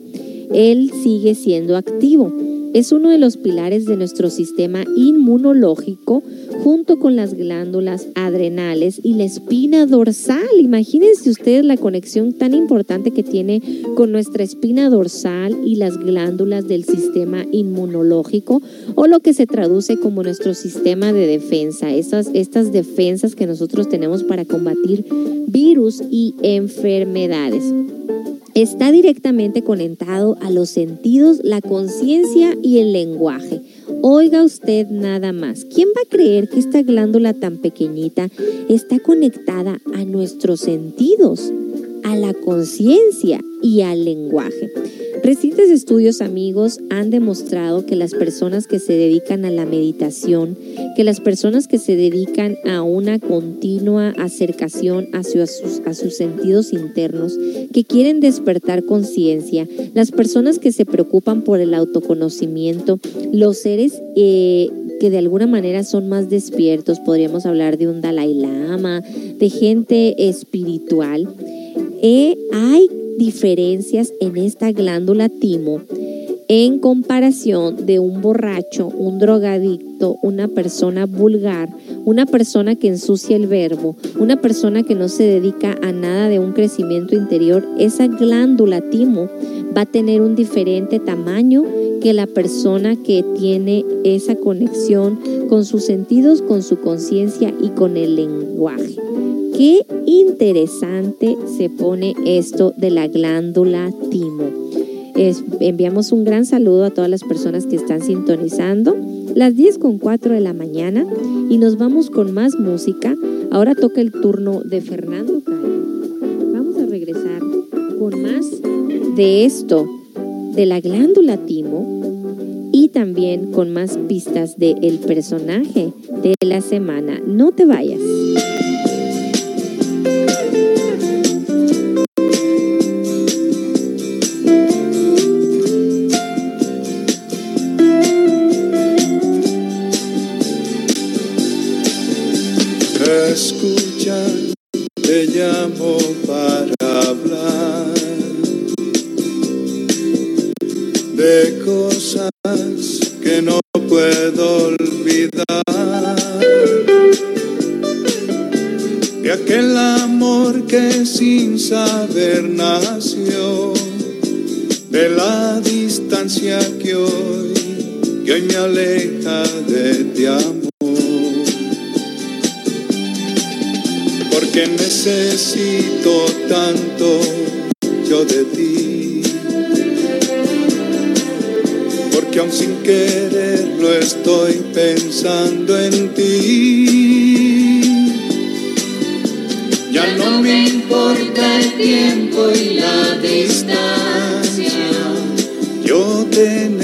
él sigue siendo activo. Es uno de los pilares de nuestro sistema inmunológico junto con las glándulas adrenales y la espina dorsal. Imagínense ustedes la conexión tan importante que tiene con nuestra espina dorsal y las glándulas del sistema inmunológico o lo que se traduce como nuestro sistema de defensa, estas, estas defensas que nosotros tenemos para combatir virus y enfermedades está directamente conectado a los sentidos, la conciencia y el lenguaje. Oiga usted nada más, ¿quién va a creer que esta glándula tan pequeñita está conectada a nuestros sentidos, a la conciencia y al lenguaje? Recientes estudios, amigos, han demostrado que las personas que se dedican a la meditación, que las personas que se dedican a una continua acercación hacia sus, a sus sentidos internos, que quieren despertar conciencia, las personas que se preocupan por el autoconocimiento, los seres eh, que de alguna manera son más despiertos, podríamos hablar de un Dalai Lama, de gente espiritual, eh, hay diferencias en esta glándula timo en comparación de un borracho, un drogadicto, una persona vulgar, una persona que ensucia el verbo, una persona que no se dedica a nada de un crecimiento interior, esa glándula timo va a tener un diferente tamaño que la persona que tiene esa conexión con sus sentidos, con su conciencia y con el lenguaje. Qué interesante se pone esto de la glándula timo. Enviamos un gran saludo a todas las personas que están sintonizando. Las 10 con 4 de la mañana y nos vamos con más música. Ahora toca el turno de Fernando Cayo. Vamos a regresar con más de esto, de la glándula timo y también con más pistas del personaje de la semana. No te vayas. Me aleja de ti amor. porque necesito tanto yo de ti. Porque aún sin quererlo estoy pensando en ti. Ya no me importa el tiempo y la distancia. Yo te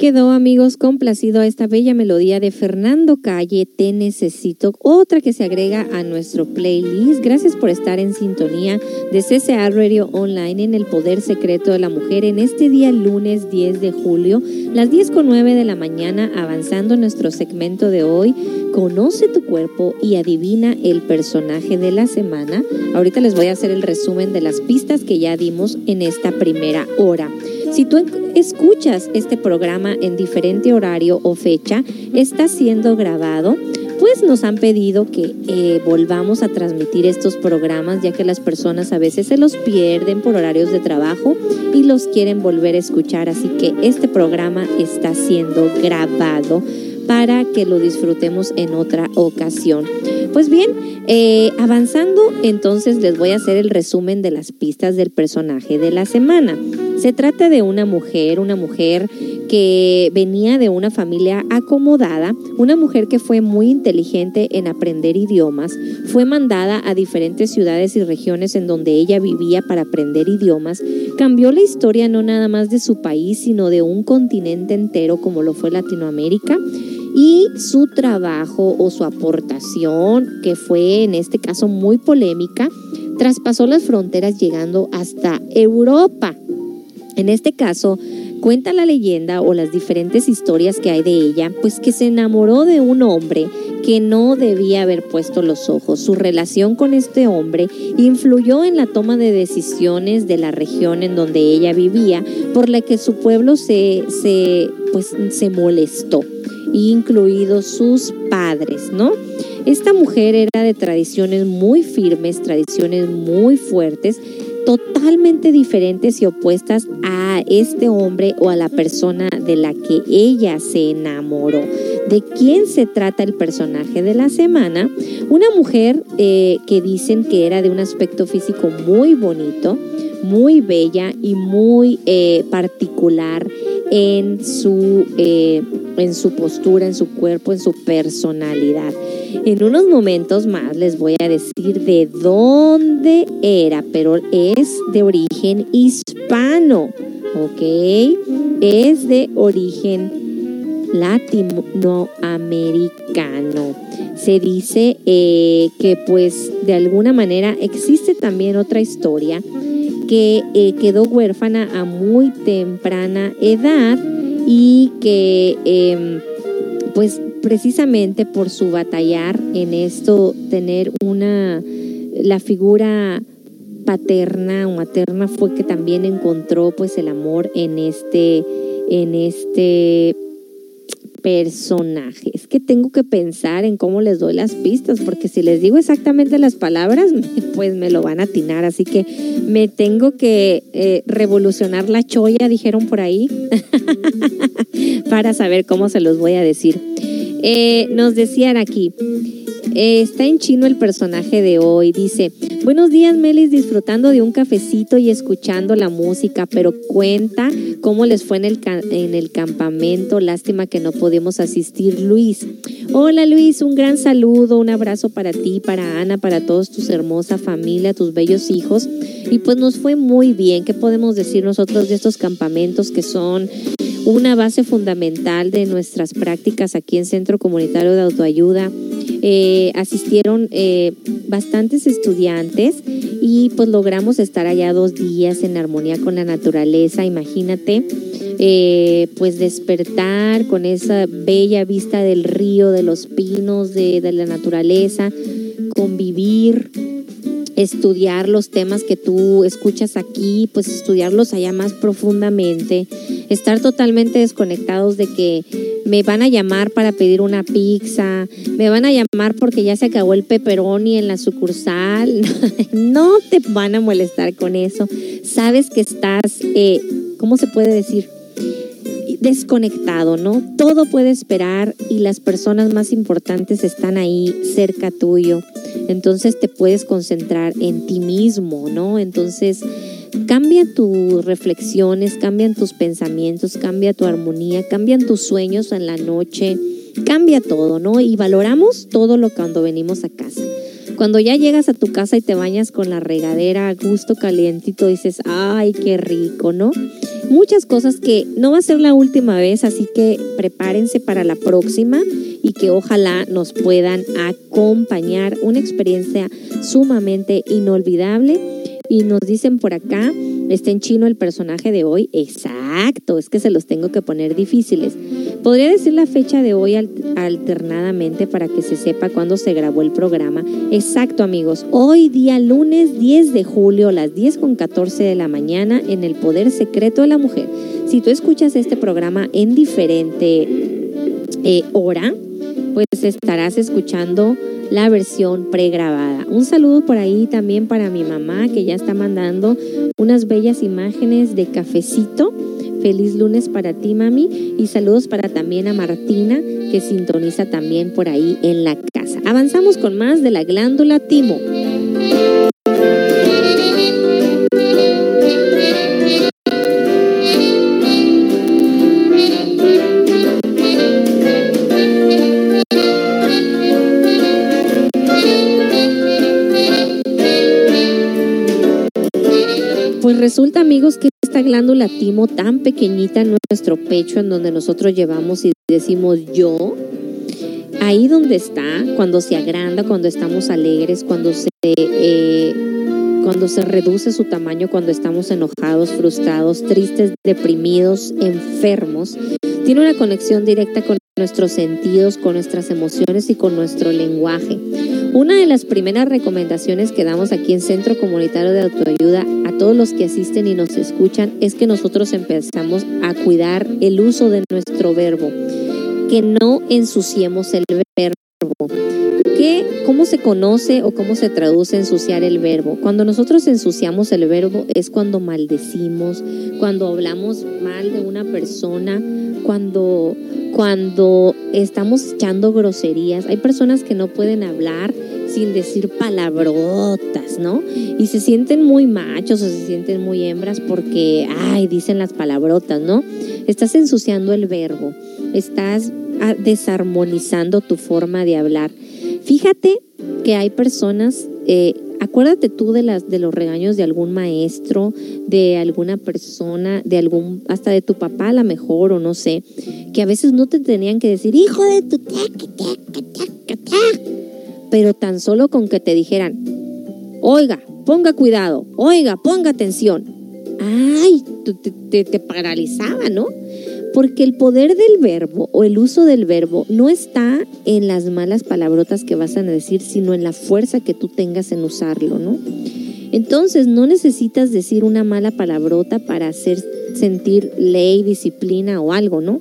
quedó, amigos, complacido a esta bella melodía de Fernando Calle, Te Necesito, otra que se agrega a nuestro playlist. Gracias por estar en sintonía de CCA Radio Online en el Poder Secreto de la Mujer en este día lunes 10 de julio, las 10 con 9 de la mañana, avanzando nuestro segmento de hoy. Conoce tu cuerpo y adivina el personaje de la semana. Ahorita les voy a hacer el resumen de las pistas que ya dimos en esta primera hora. Si tú escuchas este programa en diferente horario o fecha, está siendo grabado. Pues nos han pedido que eh, volvamos a transmitir estos programas, ya que las personas a veces se los pierden por horarios de trabajo y los quieren volver a escuchar. Así que este programa está siendo grabado para que lo disfrutemos en otra ocasión. Pues bien, eh, avanzando, entonces les voy a hacer el resumen de las pistas del personaje de la semana. Se trata de una mujer, una mujer que venía de una familia acomodada, una mujer que fue muy inteligente en aprender idiomas, fue mandada a diferentes ciudades y regiones en donde ella vivía para aprender idiomas, cambió la historia no nada más de su país, sino de un continente entero como lo fue Latinoamérica y su trabajo o su aportación, que fue en este caso muy polémica, traspasó las fronteras llegando hasta Europa. En este caso, cuenta la leyenda o las diferentes historias que hay de ella, pues que se enamoró de un hombre que no debía haber puesto los ojos. Su relación con este hombre influyó en la toma de decisiones de la región en donde ella vivía, por la que su pueblo se, se, pues, se molestó, incluidos sus padres, ¿no? Esta mujer era de tradiciones muy firmes, tradiciones muy fuertes, totalmente diferentes y opuestas a este hombre o a la persona de la que ella se enamoró. ¿De quién se trata el personaje de la semana? Una mujer eh, que dicen que era de un aspecto físico muy bonito, muy bella y muy eh, particular en su, eh, en su postura, en su cuerpo, en su personalidad. En unos momentos más les voy a decir de dónde era, pero es de origen hispano, ¿ok? Es de origen latinoamericano. Se dice eh, que pues de alguna manera existe también otra historia que eh, quedó huérfana a muy temprana edad y que em, pues precisamente por su batallar en esto, tener una, la figura paterna o materna fue que también encontró pues el amor en este, en este personaje. Es que tengo que pensar en cómo les doy las pistas, porque si les digo exactamente las palabras, pues me lo van a atinar. Así que me tengo que eh, revolucionar la choya, dijeron por ahí, [laughs] para saber cómo se los voy a decir. Eh, nos decían aquí, eh, está en chino el personaje de hoy. Dice, buenos días Melis, disfrutando de un cafecito y escuchando la música, pero cuenta cómo les fue en el, en el campamento. Lástima que no podemos asistir. Luis. Hola Luis, un gran saludo, un abrazo para ti, para Ana, para todos tus hermosa familia, tus bellos hijos. Y pues nos fue muy bien. ¿Qué podemos decir nosotros de estos campamentos que son una base fundamental de nuestras prácticas aquí en Centro Comunitario de Autoayuda? Eh, asistieron eh, bastantes estudiantes y pues logramos estar allá dos días en armonía con la naturaleza, imagínate. Eh, pues despertar con esa bella vista del río, de los pinos, de, de la naturaleza, convivir, estudiar los temas que tú escuchas aquí, pues estudiarlos allá más profundamente, estar totalmente desconectados de que me van a llamar para pedir una pizza, me van a llamar porque ya se acabó el pepperoni en la sucursal, [laughs] no te van a molestar con eso, sabes que estás, eh, ¿cómo se puede decir? Desconectado, ¿no? Todo puede esperar y las personas más importantes están ahí cerca tuyo. Entonces te puedes concentrar en ti mismo, ¿no? Entonces cambia tus reflexiones, cambian tus pensamientos, cambia tu armonía, cambian tus sueños en la noche, cambia todo, ¿no? Y valoramos todo lo cuando venimos a casa. Cuando ya llegas a tu casa y te bañas con la regadera a gusto calientito, dices, ay, qué rico, ¿no? muchas cosas que no va a ser la última vez, así que prepárense para la próxima y que ojalá nos puedan acompañar. Una experiencia sumamente inolvidable. Y nos dicen por acá, está en chino el personaje de hoy. Exacto, es que se los tengo que poner difíciles. Podría decir la fecha de hoy alternadamente para que se sepa cuándo se grabó el programa. Exacto, amigos. Hoy día lunes 10 de julio a las 10 con 14 de la mañana en el Poder Secreto de la Mujer. Si tú escuchas este programa en diferente eh, hora, pues estarás escuchando la versión pregrabada. Un saludo por ahí también para mi mamá que ya está mandando unas bellas imágenes de cafecito Feliz lunes para ti, mami. Y saludos para también a Martina, que sintoniza también por ahí en la casa. Avanzamos con más de la glándula timo. Pues resulta, amigos, que esta glándula timo tan pequeñita en nuestro pecho, en donde nosotros llevamos y decimos yo, ahí donde está, cuando se agranda, cuando estamos alegres, cuando se, eh, cuando se reduce su tamaño, cuando estamos enojados, frustrados, tristes, deprimidos, enfermos, tiene una conexión directa con nuestros sentidos, con nuestras emociones y con nuestro lenguaje. Una de las primeras recomendaciones que damos aquí en Centro Comunitario de Autoayuda a todos los que asisten y nos escuchan es que nosotros empezamos a cuidar el uso de nuestro verbo, que no ensuciemos el verbo ¿Qué, ¿Cómo se conoce o cómo se traduce ensuciar el verbo? Cuando nosotros ensuciamos el verbo es cuando maldecimos, cuando hablamos mal de una persona, cuando, cuando estamos echando groserías. Hay personas que no pueden hablar sin decir palabrotas, ¿no? Y se sienten muy machos o se sienten muy hembras porque, ay, dicen las palabrotas, ¿no? Estás ensuciando el verbo, estás desarmonizando tu forma de hablar. Fíjate que hay personas, eh, acuérdate tú de las de los regaños de algún maestro, de alguna persona, de algún, hasta de tu papá a lo mejor, o no sé, que a veces no te tenían que decir, hijo de tu pero tan solo con que te dijeran, oiga, ponga cuidado, oiga, ponga atención. Ay, te, te, paralizaba, ¿no? Porque el poder del verbo o el uso del verbo no está en las malas palabrotas que vas a decir, sino en la fuerza que tú tengas en usarlo, ¿no? Entonces no necesitas decir una mala palabrota para hacer sentir ley, disciplina o algo, ¿no?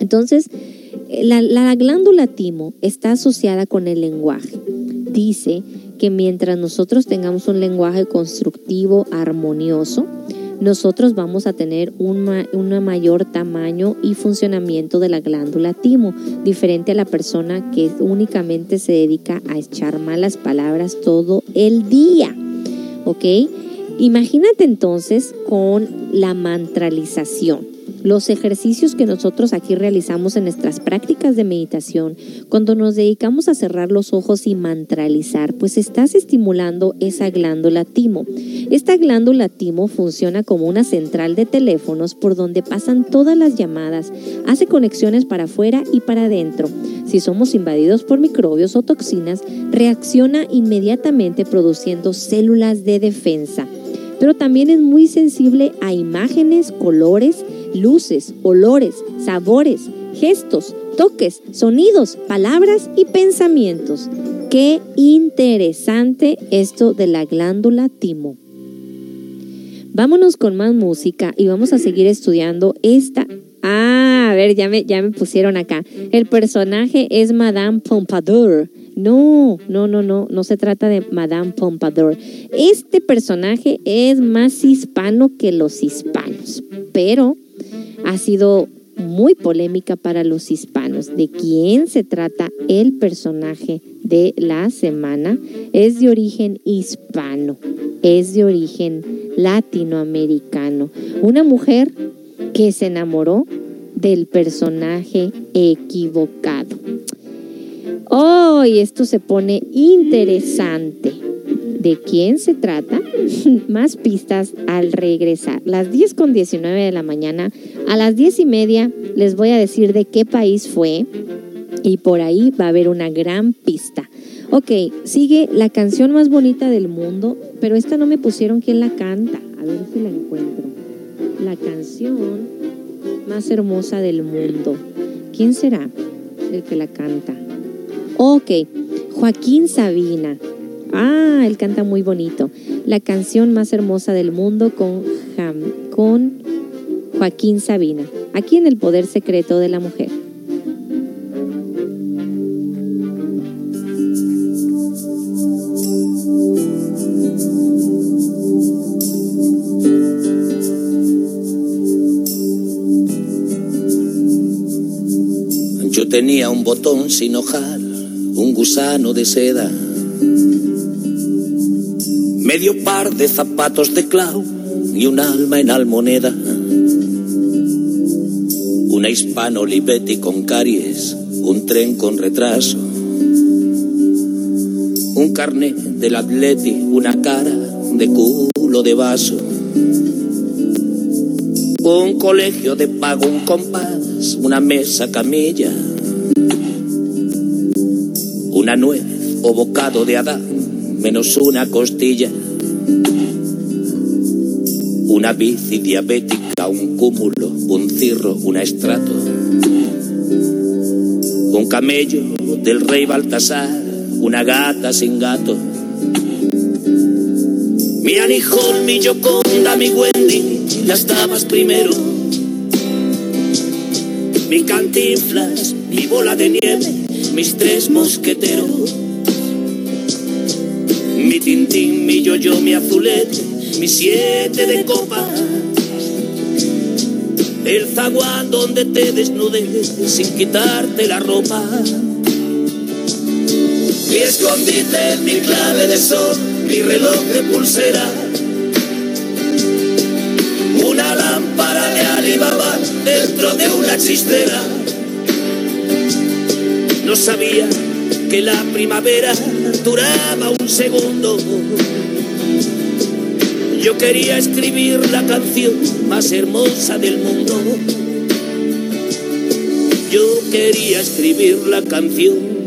Entonces, la, glándula timo está asociada con el lenguaje. Dice que mientras nosotros tengamos un lenguaje constructivo, armonioso, nosotros vamos a tener un, mayor tamaño y funcionamiento de la glándula timo, diferente a la persona que únicamente se dedica a echar malas palabras todo el día. ¿Ok? Imagínate entonces con la mantralización. Los ejercicios que nosotros aquí realizamos en nuestras prácticas de meditación, cuando nos dedicamos a cerrar los ojos y mantralizar, pues estás estimulando esa glándula timo. Esta glándula timo funciona como una central de teléfonos por donde pasan todas las llamadas, hace conexiones para afuera y para adentro. Si somos invadidos por microbios o toxinas, reacciona inmediatamente produciendo células de defensa pero también es muy sensible a imágenes, colores, luces, olores, sabores, gestos, toques, sonidos, palabras y pensamientos. Qué interesante esto de la glándula timo. Vámonos con más música y vamos a seguir estudiando esta. Ah, a ver, ya me, ya me pusieron acá. El personaje es Madame Pompadour. No, no, no, no, no se trata de Madame Pompadour. Este personaje es más hispano que los hispanos, pero ha sido muy polémica para los hispanos. ¿De quién se trata el personaje de la semana? Es de origen hispano, es de origen latinoamericano. Una mujer que se enamoró del personaje equivocado. Hoy esto se pone interesante. ¿De quién se trata? [laughs] Más pistas al regresar. Las 10 con 19 de la mañana. A las 10 y media les voy a decir de qué país fue. Y por ahí va a haber una gran pista. Ok, sigue la canción más bonita del mundo, pero esta no me pusieron quién la canta. A ver si la encuentro. La canción más hermosa del mundo. ¿Quién será el que la canta? Ok, Joaquín Sabina. Ah, él canta muy bonito. La canción más hermosa del mundo con, con Joaquín Sabina. Aquí en El Poder Secreto de la Mujer. Yo tenía un botón sin hojar, un gusano de seda medio par de zapatos de clau y un alma en almoneda. Una hispano Olivetti con caries, un tren con retraso. Un carnet del atleti, una cara de culo de vaso. Un colegio de pago, un compás, una mesa camilla. Una nuez o bocado de Adán, menos una costilla una bici diabética, un cúmulo, un cirro, un estrato, un camello del rey Baltasar, una gata sin gato. Mi Anijol, mi Yoconda, mi Wendy, las damas primero. Mi cantinflas, mi bola de nieve, mis tres mosqueteros. Mi tintín, mi yo-yo, mi azulete, mi siete de copa. El zaguán donde te desnudes sin quitarte la ropa. Mi escondite, mi clave de sol, mi reloj de pulsera. Una lámpara de Alibaba dentro de una chistera. No sabía que la primavera duraba un segundo. Yo quería escribir la canción más hermosa del mundo. Yo quería escribir la canción.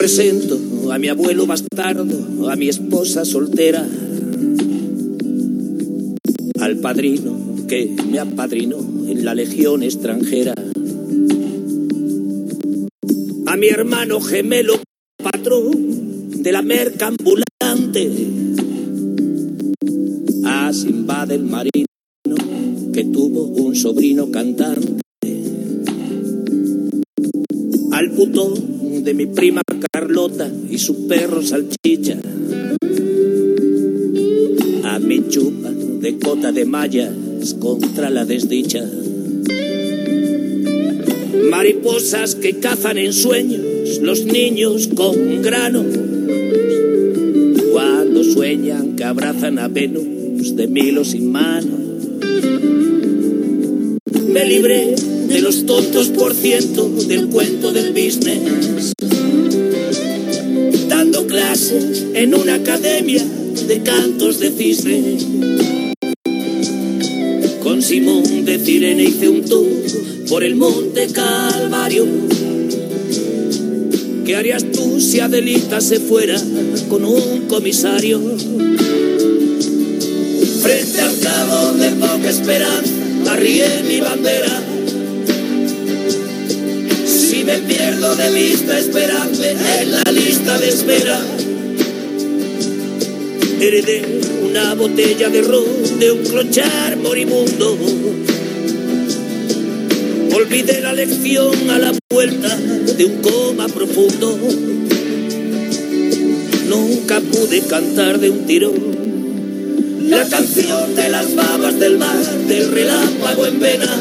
Presento a mi abuelo bastardo, a mi esposa soltera, al padrino que me apadrinó en la legión extranjera, a mi hermano gemelo patrón de la merca ambulante, contra la desdicha. Mariposas que cazan en sueños los niños con grano. Cuando sueñan que abrazan a Venus de milo sin mano. Me libré de los tontos por ciento del cuento del business dando clases en una academia de cantos de cisne. Un tour por el monte Calvario. ¿Qué harías tú si Adelita se fuera con un comisario? Frente al cabo de poca esperanza, arrié mi bandera. Si me pierdo de vista, esperadme en la lista de espera. Heredé una botella de ron de un clochar moribundo. Olvidé la lección a la vuelta de un coma profundo. Nunca pude cantar de un tirón la canción de las babas del mar, del relámpago en vena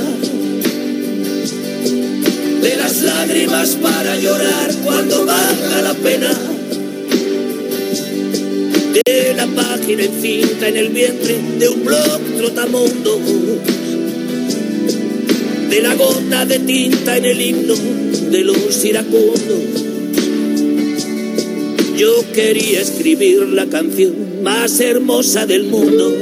de las lágrimas para llorar cuando valga la pena. De la página encinta en el vientre de un blog trotamundo. De la gota de tinta en el himno de los iracundos. Yo quería escribir la canción más hermosa del mundo.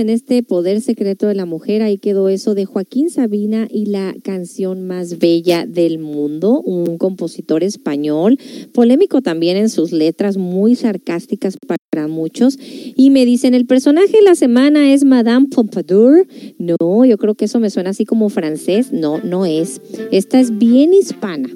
En este poder secreto de la mujer, ahí quedó eso de Joaquín Sabina y la canción más bella del mundo, un compositor español, polémico también en sus letras, muy sarcásticas para muchos. Y me dicen, el personaje de la semana es Madame Pompadour. No, yo creo que eso me suena así como francés. No, no es. Esta es bien hispana.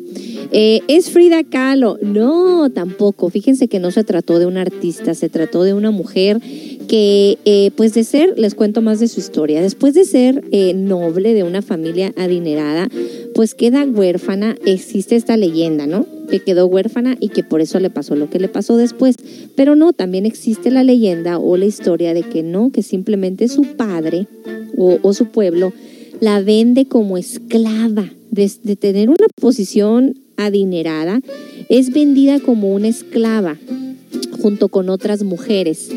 Eh, ¿Es Frida Kahlo? No, tampoco. Fíjense que no se trató de una artista, se trató de una mujer que, eh, pues de ser, les cuento más de su historia, después de ser eh, noble de una familia adinerada, pues queda huérfana, existe esta leyenda, ¿no? Que quedó huérfana y que por eso le pasó lo que le pasó después. Pero no, también existe la leyenda o la historia de que no, que simplemente su padre o, su pueblo la vende como esclava, de, de tener una posición adinerada, es vendida como una esclava junto con otras mujeres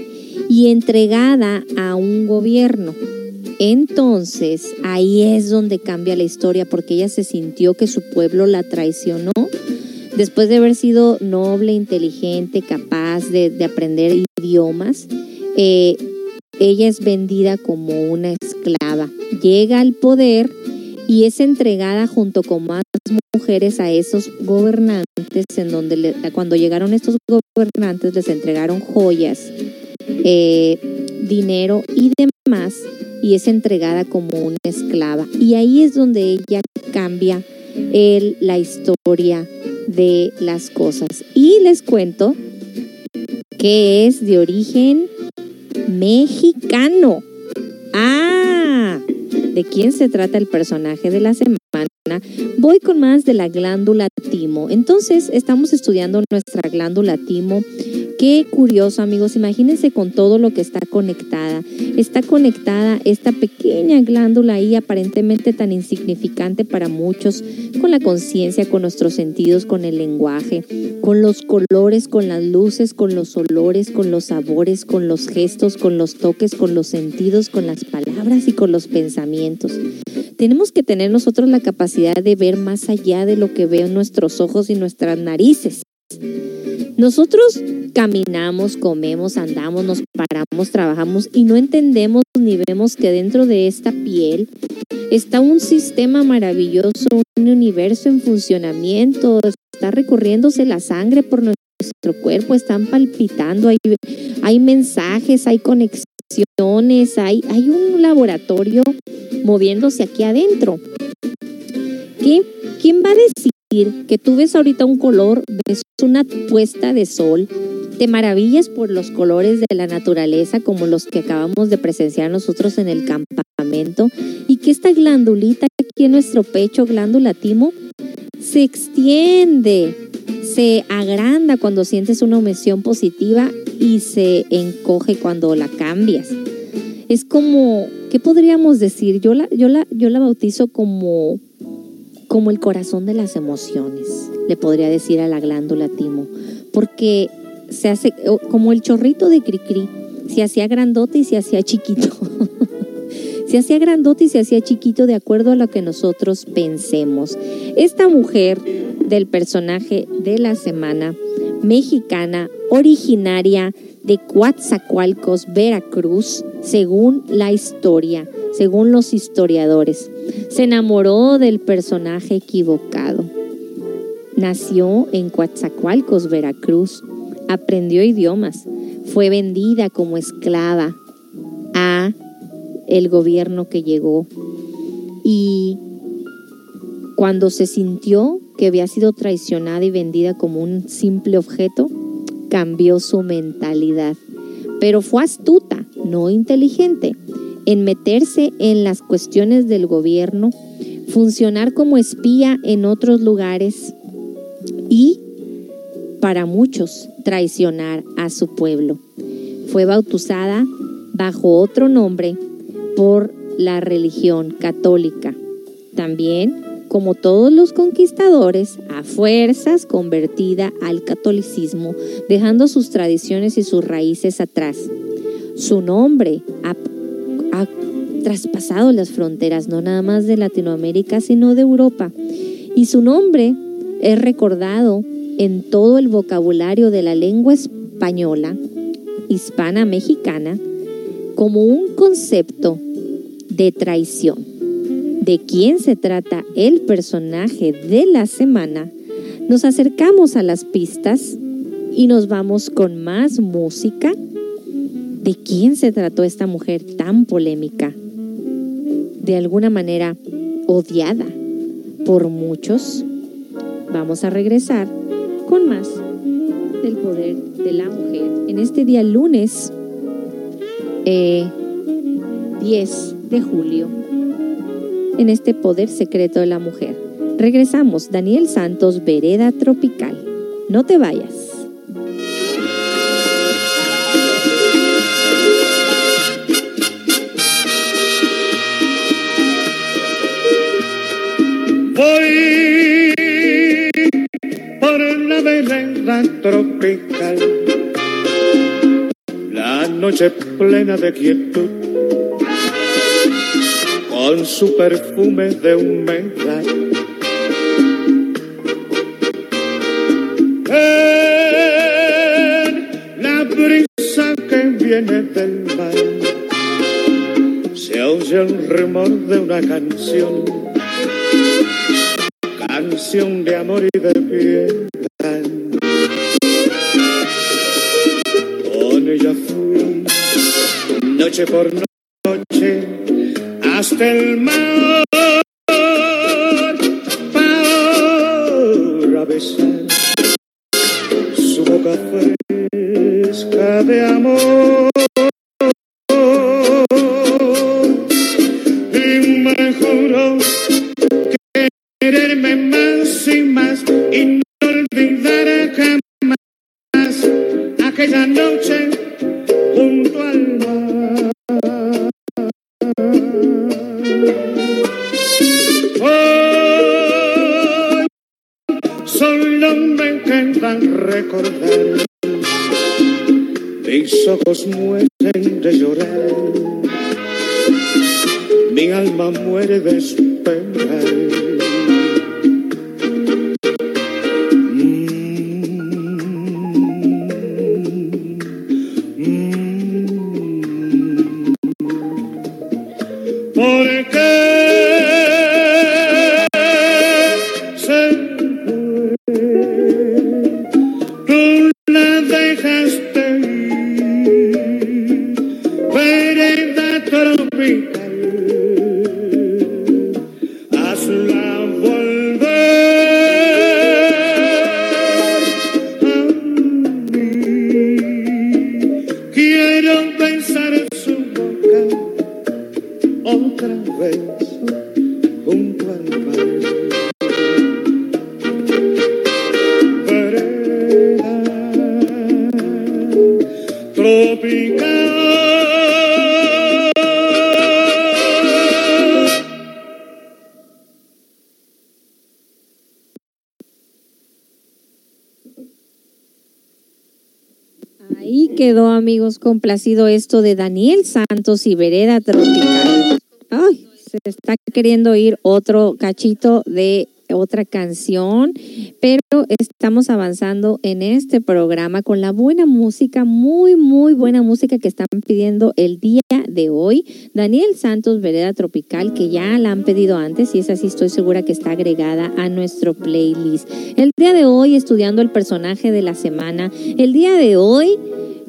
y entregada a un gobierno. Entonces, ahí es donde cambia la historia porque ella se sintió que su pueblo la traicionó después de haber sido noble, inteligente, capaz de, de aprender idiomas. eh, ella es vendida como una esclava. Llega al poder y es entregada junto con más mujeres a esos gobernantes en donde cuando llegaron estos gobernantes les entregaron joyas, eh, dinero y demás y es entregada como una esclava. Y ahí es donde ella cambia el- la historia de las cosas. Y les cuento que es de origen mexicano. Ah, ¿de quién se trata el personaje de la semana? Voy con más de la glándula timo. Entonces, estamos estudiando nuestra glándula timo. Qué curioso, amigos. Imagínense con todo lo que está conectada. Está conectada esta pequeña glándula ahí, aparentemente tan insignificante para muchos, con la conciencia, con nuestros sentidos, con el lenguaje, con los colores, con las luces, con los olores, con los sabores, con los gestos, con los toques, con los sentidos, con las palabras y con los pensamientos. Tenemos que tener nosotros la capacidad de ver más allá de lo que ven nuestros ojos y nuestras narices. Nosotros caminamos, comemos, andamos, nos paramos, trabajamos y no entendemos ni vemos que dentro de esta piel está un sistema maravilloso, un universo en funcionamiento, está recorriéndose la sangre por nuestro cuerpo, están palpitando, hay, hay mensajes, hay conexiones, hay, hay un laboratorio moviéndose aquí adentro. ¿Qué? ¿Quién va a decir que tú ves ahorita un color, ves una puesta de sol, te maravillas por los colores de la naturaleza como los que acabamos de presenciar nosotros en el campamento y que esta glandulita aquí en nuestro pecho, glándula timo, se extiende, se agranda cuando sientes una emoción positiva y se encoge cuando la cambias. Es como, ¿qué podríamos decir? Yo la, yo la, yo la bautizo como como el corazón de las emociones, le podría decir a la glándula timo, porque se hace como el chorrito de cri-cri, se hacía grandote y se hacía chiquito. [laughs] se hacía grandote y se hacía chiquito de acuerdo a lo que nosotros pensemos. Esta mujer del personaje de la semana, mexicana, originaria de Coatzacoalcos, Veracruz, según la historia, según los historiadores. Se enamoró del personaje equivocado. Nació en Coatzacoalcos, Veracruz. Aprendió idiomas. Fue vendida como esclava a el gobierno que llegó. Y cuando se sintió que había sido traicionada y vendida como un simple objeto, cambió su mentalidad. Pero fue astuta, no inteligente, en meterse en las cuestiones del gobierno, funcionar como espía en otros lugares y, para muchos, traicionar a su pueblo. Fue bautizada bajo otro nombre por la religión católica. También, como todos los conquistadores, a fuerzas convertida al catolicismo, dejando sus tradiciones y sus raíces atrás. Su nombre ha, traspasado las fronteras, no nada más de Latinoamérica, sino de Europa. Y su nombre es recordado en todo el vocabulario de la lengua española, hispana mexicana, como un concepto de traición. ¿De quién se trata el personaje de la semana? Nos acercamos a las pistas y nos vamos con más música. ¿De quién se trató esta mujer tan polémica? De alguna manera odiada por muchos. Vamos a regresar con más del poder de la mujer en este día lunes eh, 10 de julio en este poder secreto de la mujer. Regresamos, Daniel Santos, Vereda Tropical. No te vayas. Voy por la vereda tropical. La noche plena de quietud, con su perfume de humedad. En la brisa que viene del mar, se oye el rumor de una canción, de amor y de piedad. Con ella fui noche por noche hasta el mar para besar su boca fresca de amor. Y no olvidar jamás aquella noche junto al mar. Hoy solo me quedan recordar. Mis ojos mueren de llorar. Mi alma muere de esperar. Complacido esto de Daniel Santos y Vereda Tropical. Se está queriendo oír otro cachito de otra canción, pero estamos avanzando en este programa con la buena música, muy, muy buena música que están pidiendo el día de hoy. Daniel Santos, Vereda Tropical, que ya la han pedido antes y es así, estoy segura que está agregada a nuestro playlist. El día de hoy, estudiando el personaje de la semana, el día de hoy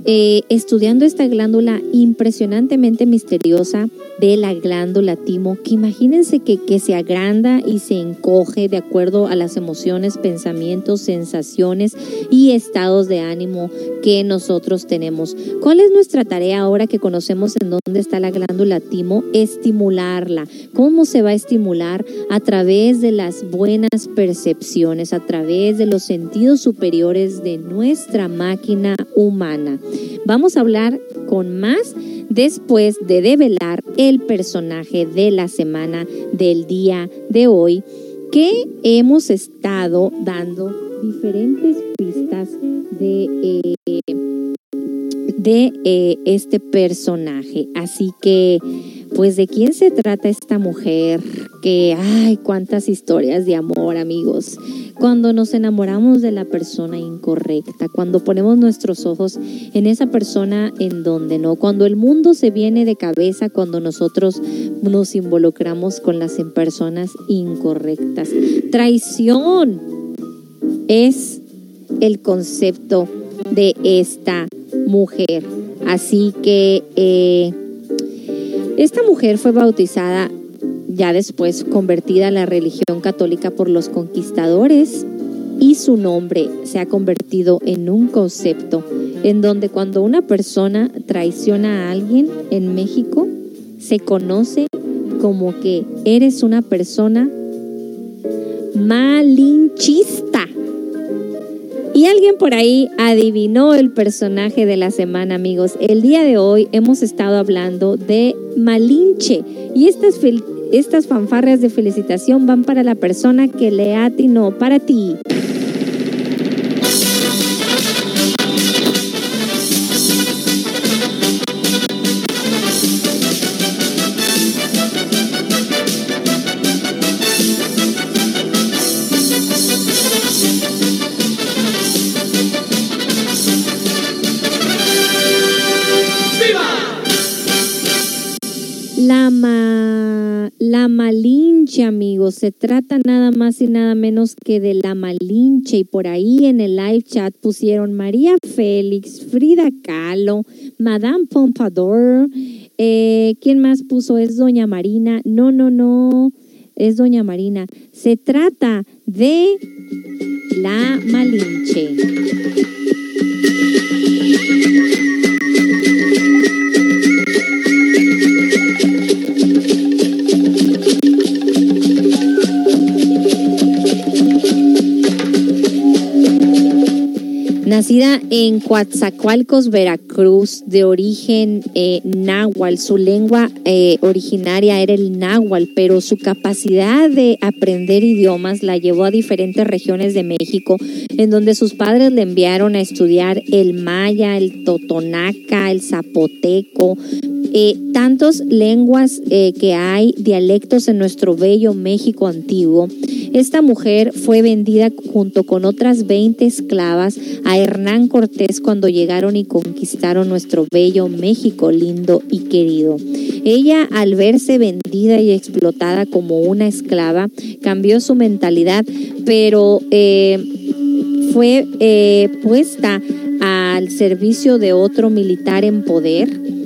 eh, estudiando esta glándula impresionantemente misteriosa de la glándula timo, que imagínense que, que se agranda y se encoge de acuerdo a las emociones, pensamientos, sensaciones y estados de ánimo que nosotros tenemos. ¿Cuál es nuestra tarea ahora que conocemos en dónde está la glándula timo? Estimularla. ¿Cómo se va a estimular? A través de las buenas percepciones, a través de los sentidos superiores de nuestra máquina humana. Vamos a hablar con más después de develar el personaje de la semana del día de hoy que hemos estado dando diferentes pistas de, eh, de eh, este personaje. Así que, pues, ¿de quién se trata esta mujer? Que, ay, cuántas historias de amor, amigos. Cuando nos enamoramos de la persona incorrecta, cuando ponemos nuestros ojos en esa persona en donde no, cuando el mundo se viene de cabeza, cuando nosotros nos involucramos con las personas incorrectas. Traición es el concepto de esta mujer. Así que eh, esta mujer fue bautizada ya después convertida a la religión católica por los conquistadores y su nombre se ha convertido en un concepto en donde cuando una persona traiciona a alguien en México se conoce como que eres una persona malinchista. Y alguien por ahí adivinó el personaje de la semana, amigos. El día de hoy hemos estado hablando de Malinche. Y estas, estas fanfarrias de felicitación van para la persona que le atinó, para ti. Se trata nada más y nada menos que de la Malinche. Y por ahí en el live chat pusieron María Félix, Frida Kahlo, Madame Pompadour. Eh, ¿Quién más puso? Es Doña Marina. No, no, no. Es Doña Marina. Se trata de la Malinche. Nacida en Coatzacoalcos, Veracruz, de origen eh, náhuatl, su lengua eh, originaria era el náhuatl, pero su capacidad de aprender idiomas la llevó a diferentes regiones de México, en donde sus padres le enviaron a estudiar el maya, el totonaca, el zapoteco, eh, tantos lenguas eh, que hay, dialectos en nuestro bello México antiguo. Esta mujer fue vendida junto con otras 20 esclavas a Hernán Cortés cuando llegaron y conquistaron nuestro bello México lindo y querido. Ella, al verse vendida y explotada como una esclava, cambió su mentalidad, pero eh, fue eh, puesta al servicio de otro militar en poder.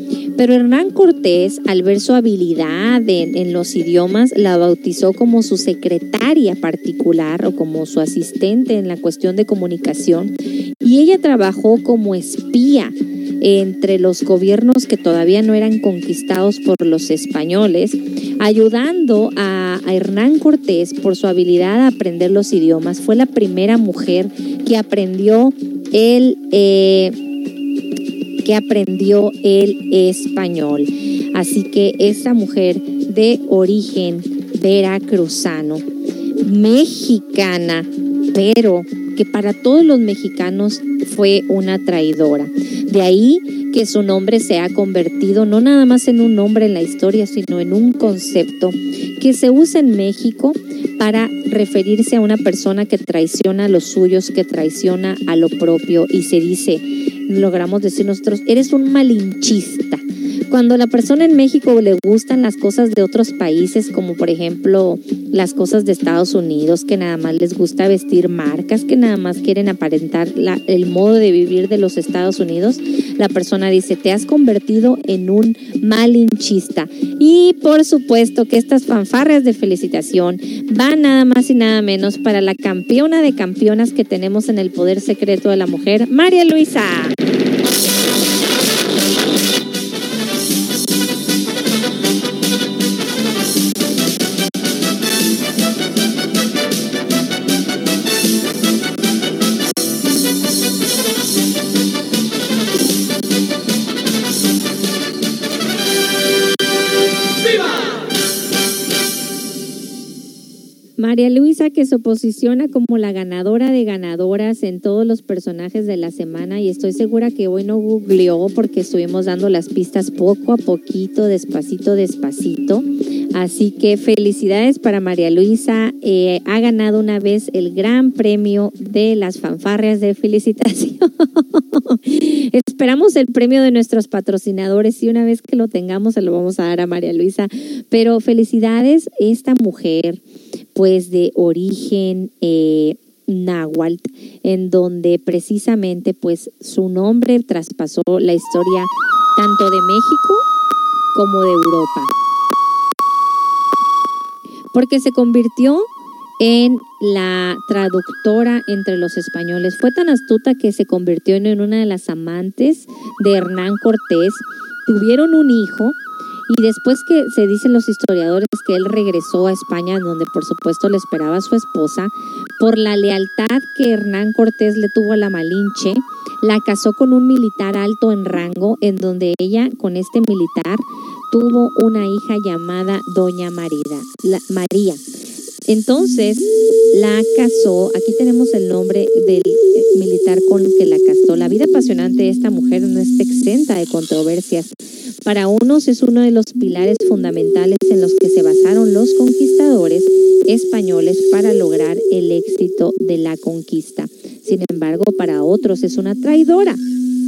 Pero Hernán Cortés, al ver su habilidad en, los idiomas, la bautizó como su secretaria particular o como su asistente en la cuestión de comunicación. Y ella trabajó como espía entre los gobiernos que todavía no eran conquistados por los españoles, ayudando a, a Hernán Cortés por su habilidad a aprender los idiomas. Fue la primera mujer que aprendió el... Eh, que aprendió el español. Así que esta mujer de origen veracruzano, mexicana, pero que para todos los mexicanos fue una traidora. De ahí que su nombre se ha convertido no nada más en un nombre en la historia, sino en un concepto que se usa en México para referirse a una persona que traiciona a los suyos, que traiciona a lo propio y se dice, logramos decir nosotros, eres un malinchista. Cuando a la persona en México le gustan las cosas de otros países, como por ejemplo las cosas de Estados Unidos, que nada más les gusta vestir marcas, que nada más quieren aparentar el modo de vivir de los Estados Unidos, la persona dice, te has convertido en un malinchista. Y por supuesto que estas fanfarrias de felicitación van nada más y nada menos para la campeona de campeonas que tenemos en el poder secreto de la mujer, María Luisa. Que se posiciona como la ganadora de ganadoras en todos los personajes de la semana y estoy segura que hoy no googleó porque estuvimos dando las pistas poco a poquito, despacito, despacito. Así que felicidades para María Luisa. Eh, ha ganado una vez el gran premio de las fanfarrias de felicitación. [laughs] Esperamos el premio de nuestros patrocinadores y una vez que lo tengamos se lo vamos a dar a María Luisa. Pero felicidades, esta mujer pues de origen eh, náhuatl, en donde precisamente pues su nombre traspasó la historia tanto de México como de Europa. Porque se convirtió en la traductora entre los españoles. Fue tan astuta que se convirtió en una de las amantes de Hernán Cortés. Tuvieron un hijo y después que se dicen los historiadores que él regresó a España, donde por supuesto le esperaba su esposa, por la lealtad que Hernán Cortés le tuvo a la Malinche, la casó con un militar alto en rango, en donde ella, con este militar, tuvo una hija llamada Doña Marida, María. Entonces la casó, aquí tenemos el nombre del militar con que la casó. La vida apasionante de esta mujer no está exenta de controversias. Para unos es uno de los pilares fundamentales en los que se basaron los conquistadores españoles para lograr el éxito de la conquista. Sin embargo, para otros es una traidora.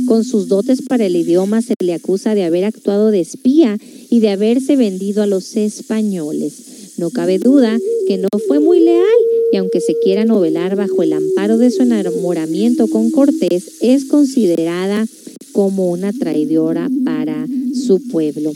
Con sus dotes para el idioma se le acusa de haber actuado de espía y de haberse vendido a los españoles. No cabe duda que no fue muy leal y aunque se quiera novelar bajo el amparo de su enamoramiento con Cortés, es considerada como una traidora para su pueblo.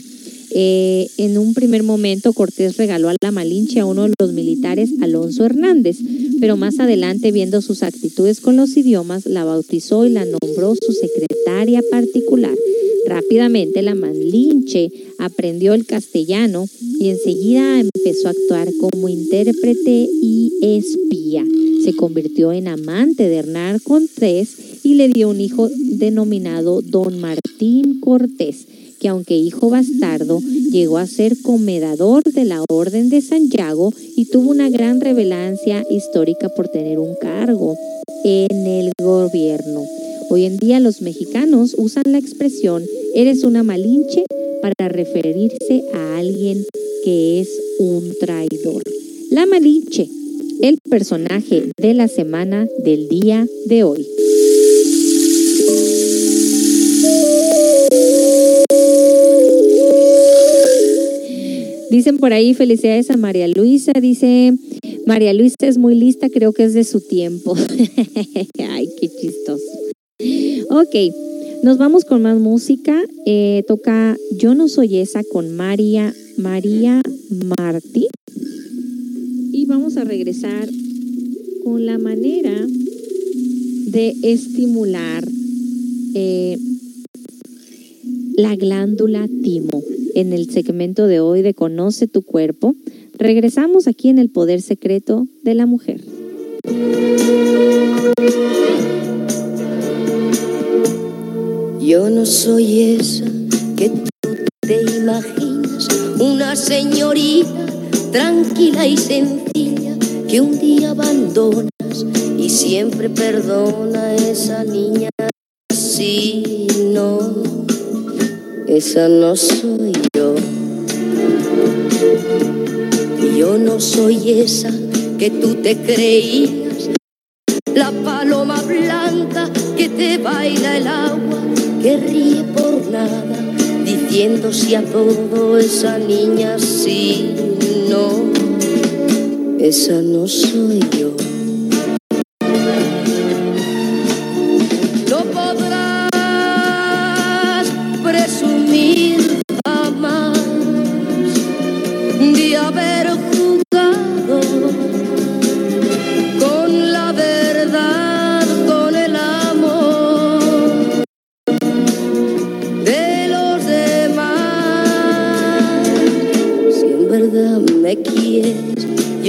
Eh, en un primer momento Cortés regaló a la Malinche a uno de los militares, Alonso Hernández, pero más adelante, viendo sus actitudes con los idiomas, la bautizó y la nombró su secretaria particular. Rápidamente la Malinche aprendió el castellano y enseguida empezó a actuar como intérprete y espía. Se convirtió en amante de Hernán Cortés y le dio un hijo denominado Don Martín Cortés que aunque hijo bastardo, llegó a ser comedador de la Orden de Santiago y tuvo una gran revelancia histórica por tener un cargo en el gobierno. Hoy en día los mexicanos usan la expresión eres una malinche para referirse a alguien que es un traidor. La malinche, el personaje de la semana del día de hoy. Dicen por ahí felicidades a María Luisa. Dice, María Luisa es muy lista, creo que es de su tiempo. [laughs] Ay, qué chistoso. Ok, nos vamos con más música. Eh, toca Yo no soy esa con María, María Martí. Y vamos a regresar con la manera de estimular eh, la glándula timo en el segmento de hoy de Conoce tu cuerpo. Regresamos aquí en el poder secreto de la mujer. Yo no soy esa que tú te imaginas, una señorita tranquila y sencilla que un día abandonas y siempre perdona a esa niña. Si no, esa no soy yo. Yo no soy esa que tú te creías, la paloma blanca que te baila el agua, que ríe por nada, diciendo si a todo esa niña sí, no, esa no soy yo.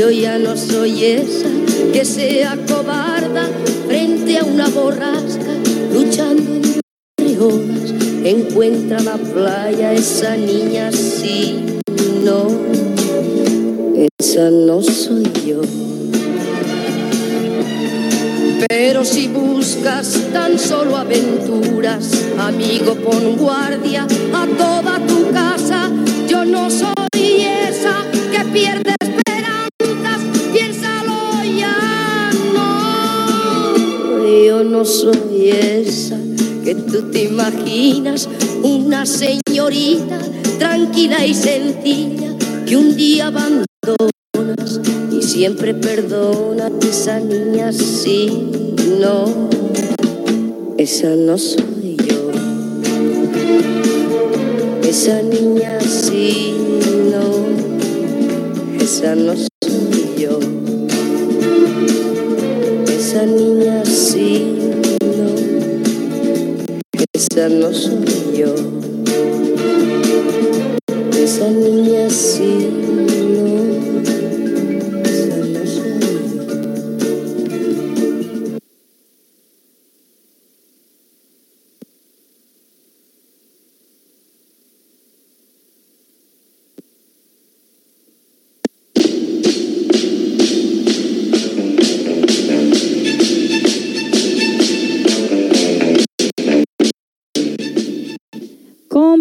Yo ya no soy esa que sea cobarda frente a una borrasca, luchando entre olas. Encuentra la playa esa niña, sí, no, esa no soy yo. Pero si buscas tan solo aventuras, amigo, pon guardia a toda tu casa. Yo no soy esa que pierde Yo no soy esa que tú te imaginas, una señorita tranquila y sencilla que un día abandonas y siempre perdona esa niña, sí, no, esa no soy yo. Esa niña, sí, no, esa no soy Esa niña, sí, no, esa no soy yo. Esa niña, sí,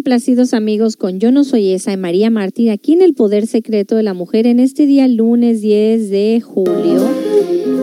Complacidos amigos con Yo no soy esa y María Martín aquí en el Poder Secreto de la Mujer en este día lunes 10 de julio.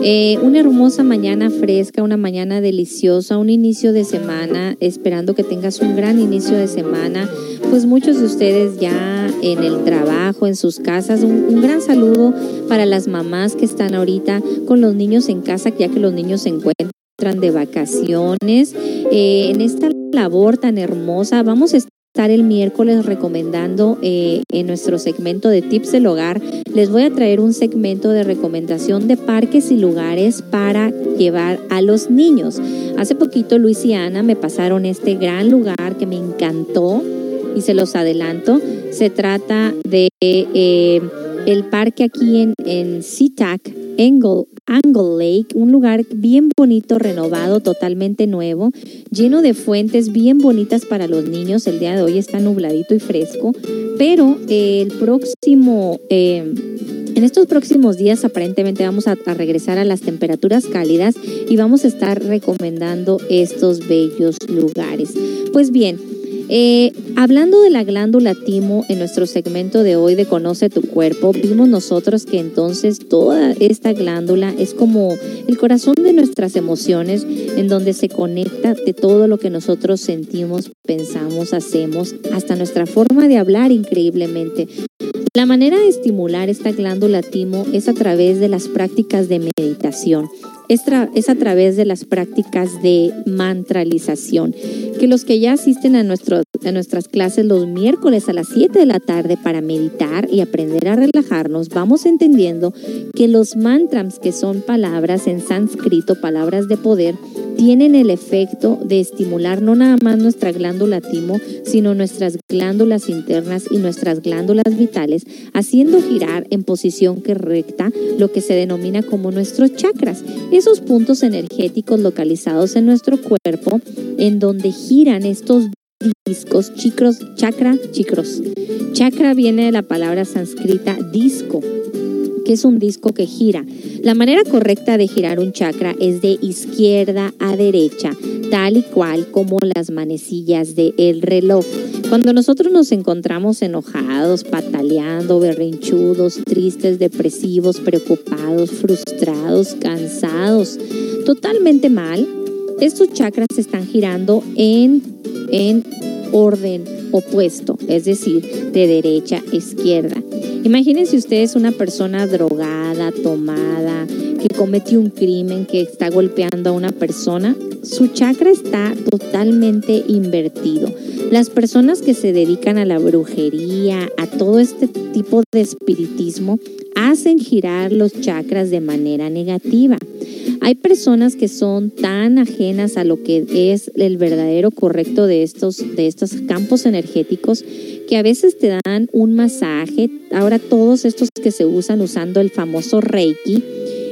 Eh, una hermosa mañana fresca, una mañana deliciosa, un inicio de semana, esperando que tengas un gran inicio de semana. Pues muchos de ustedes ya en el trabajo, en sus casas, un, un gran saludo para las mamás que están ahorita con los niños en casa, ya que los niños se encuentran de vacaciones. Eh, en esta labor tan hermosa, vamos a estar el miércoles recomendando eh, en nuestro segmento de tips del hogar. Les voy a traer un segmento de recomendación de parques y lugares para llevar a los niños. Hace poquito Luis y Ana me pasaron este gran lugar que me encantó y se los adelanto. Se trata de eh, el parque aquí en, en SeaTac, Angle, Angle Lake, un lugar bien bonito, renovado, totalmente nuevo, lleno de fuentes bien bonitas para los niños. El día de hoy está nubladito y fresco, pero eh, el próximo... Eh, en estos próximos días aparentemente vamos a, regresar a las temperaturas cálidas y vamos a estar recomendando estos bellos lugares. Pues bien, hablando de la glándula timo en nuestro segmento de hoy de Conoce tu cuerpo, vimos nosotros que entonces toda esta glándula es como el corazón de nuestras emociones, en donde se conecta de todo lo que nosotros sentimos, pensamos, hacemos, hasta nuestra forma de hablar increíblemente. La manera de estimular esta glándula timo es a través de las prácticas de meditación es, a través de las prácticas de mantralización, que los que ya asisten a, a nuestras clases los miércoles a las 7 de la tarde para meditar y aprender a relajarnos, vamos entendiendo que los mantras, que son palabras en sánscrito, palabras de poder, tienen el efecto de estimular no nada más nuestra glándula timo, sino nuestras glándulas internas y nuestras glándulas vitales, haciendo girar en posición correcta lo que se denomina como nuestros chakras, esos puntos energéticos localizados en nuestro cuerpo, en donde giran estos discos, chicros, chakra, chicros. Chakra viene de la palabra sánscrita disco, que es un disco que gira. La manera correcta de girar un chakra es de izquierda a derecha, tal y cual como las manecillas del el reloj. Cuando nosotros nos encontramos enojados, pataleando, berrinchudos, tristes, depresivos, preocupados, frustrados, cansados, totalmente mal, estos chakras están girando en, en orden opuesto, es decir, de derecha a izquierda. Imagínense ustedes una persona drogada, tomada, que cometió un crimen, que está golpeando a una persona. Su chakra está totalmente invertido. Las personas que se dedican a la brujería, a todo este tipo de espiritismo, hacen girar los chakras de manera negativa. Hay personas que son tan ajenas a lo que es el verdadero correcto de estos, de estos campos energéticos que a veces te dan un masaje. Ahora todos estos que se usan usando el famoso Reiki.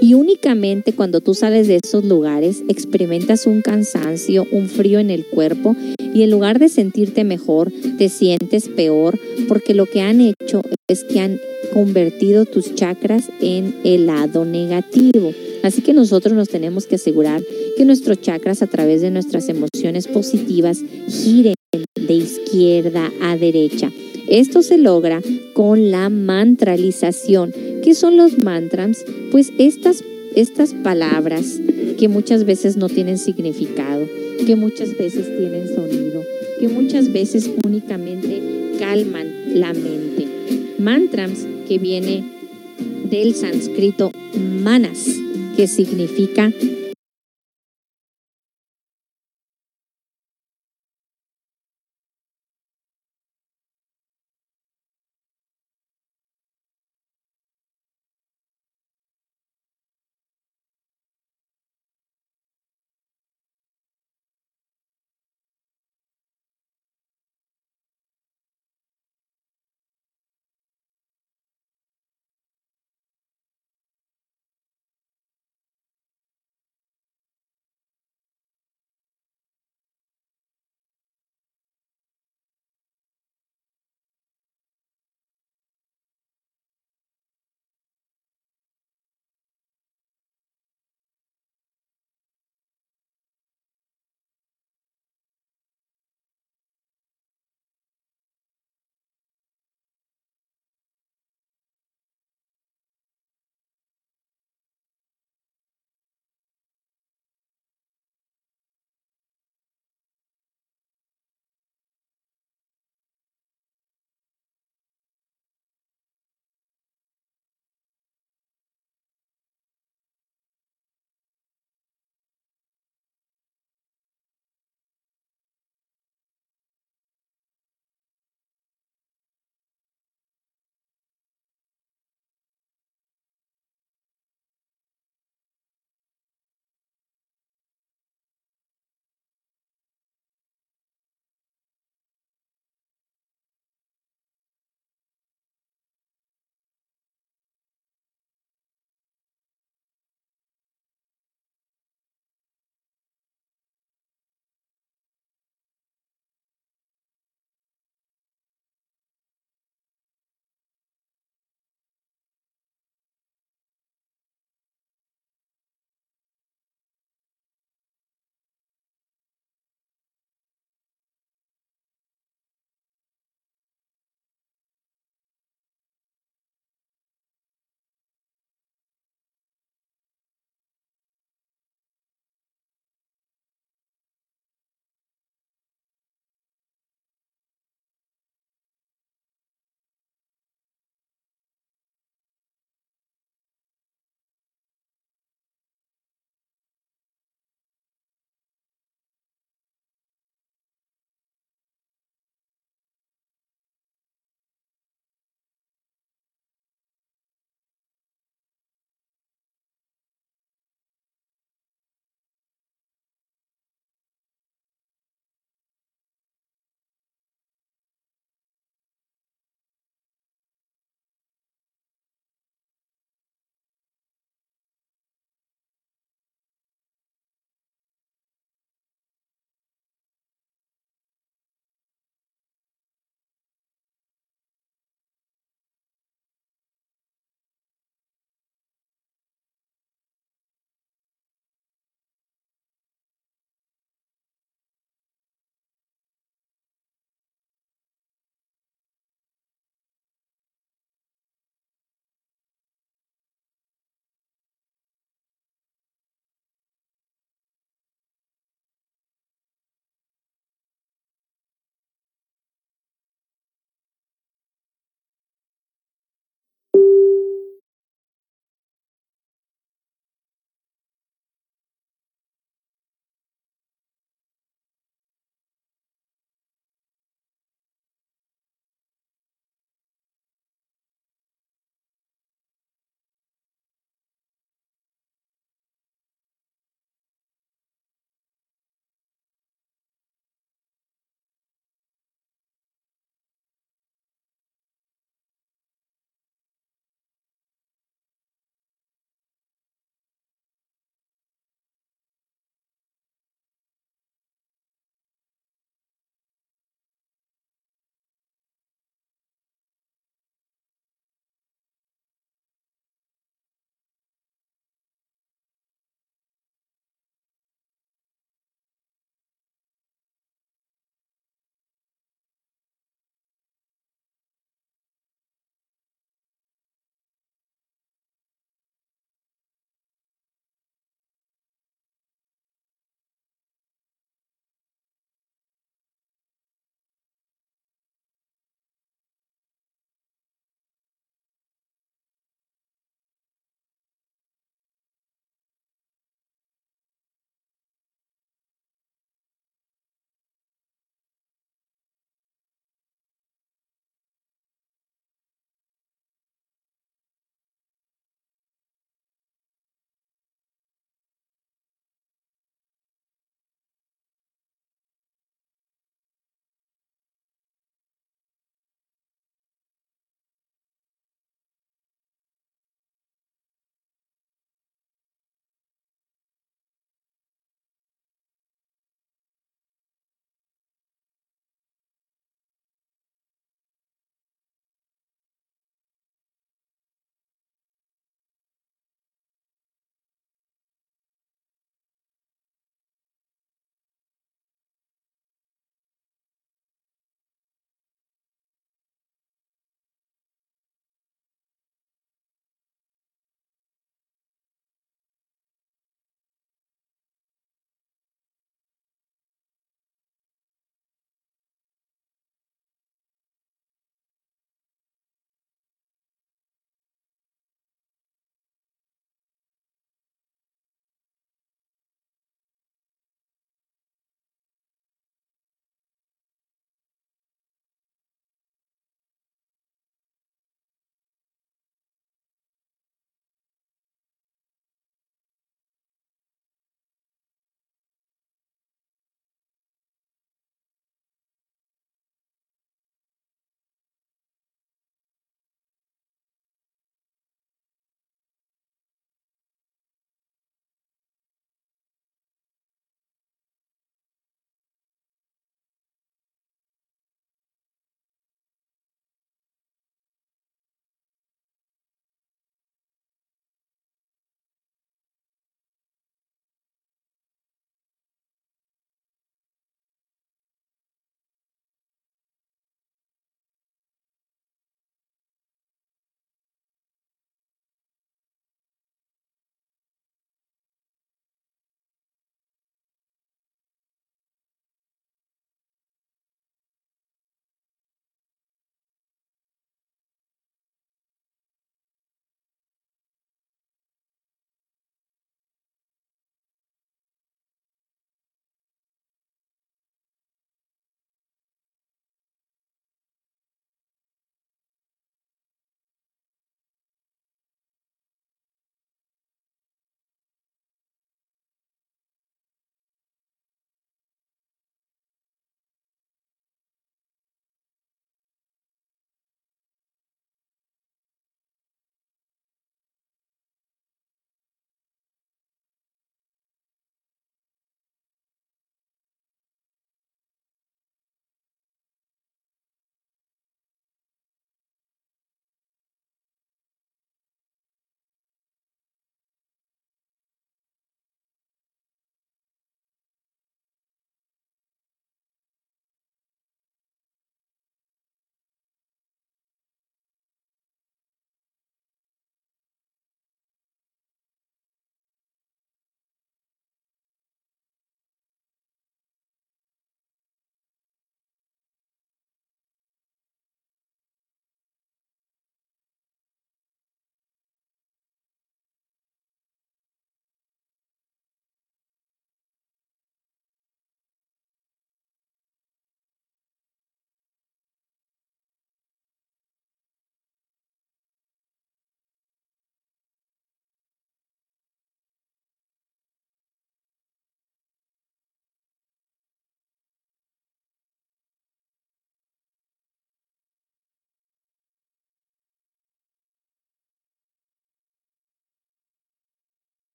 Y únicamente cuando tú sales de esos lugares experimentas un cansancio, un frío en el cuerpo y en lugar de sentirte mejor, te sientes peor porque lo que han hecho es que han convertido tus chakras en el lado negativo. Así que nosotros nos tenemos que asegurar que nuestros chakras a través de nuestras emociones positivas giren de izquierda a derecha. Esto se logra con la mantralización. ¿Qué son los mantras? Pues estas, estas palabras que muchas veces no tienen significado, que muchas veces tienen sonido, que muchas veces únicamente calman la mente. Mantras que viene del sánscrito manas, que significa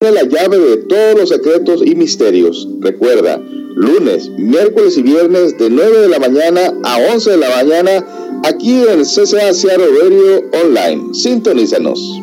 la llave de todos los secretos y misterios. Recuerda, lunes, miércoles y viernes de 9 de la mañana a 11 de la mañana aquí en CCA Radio Online. Sintonízanos.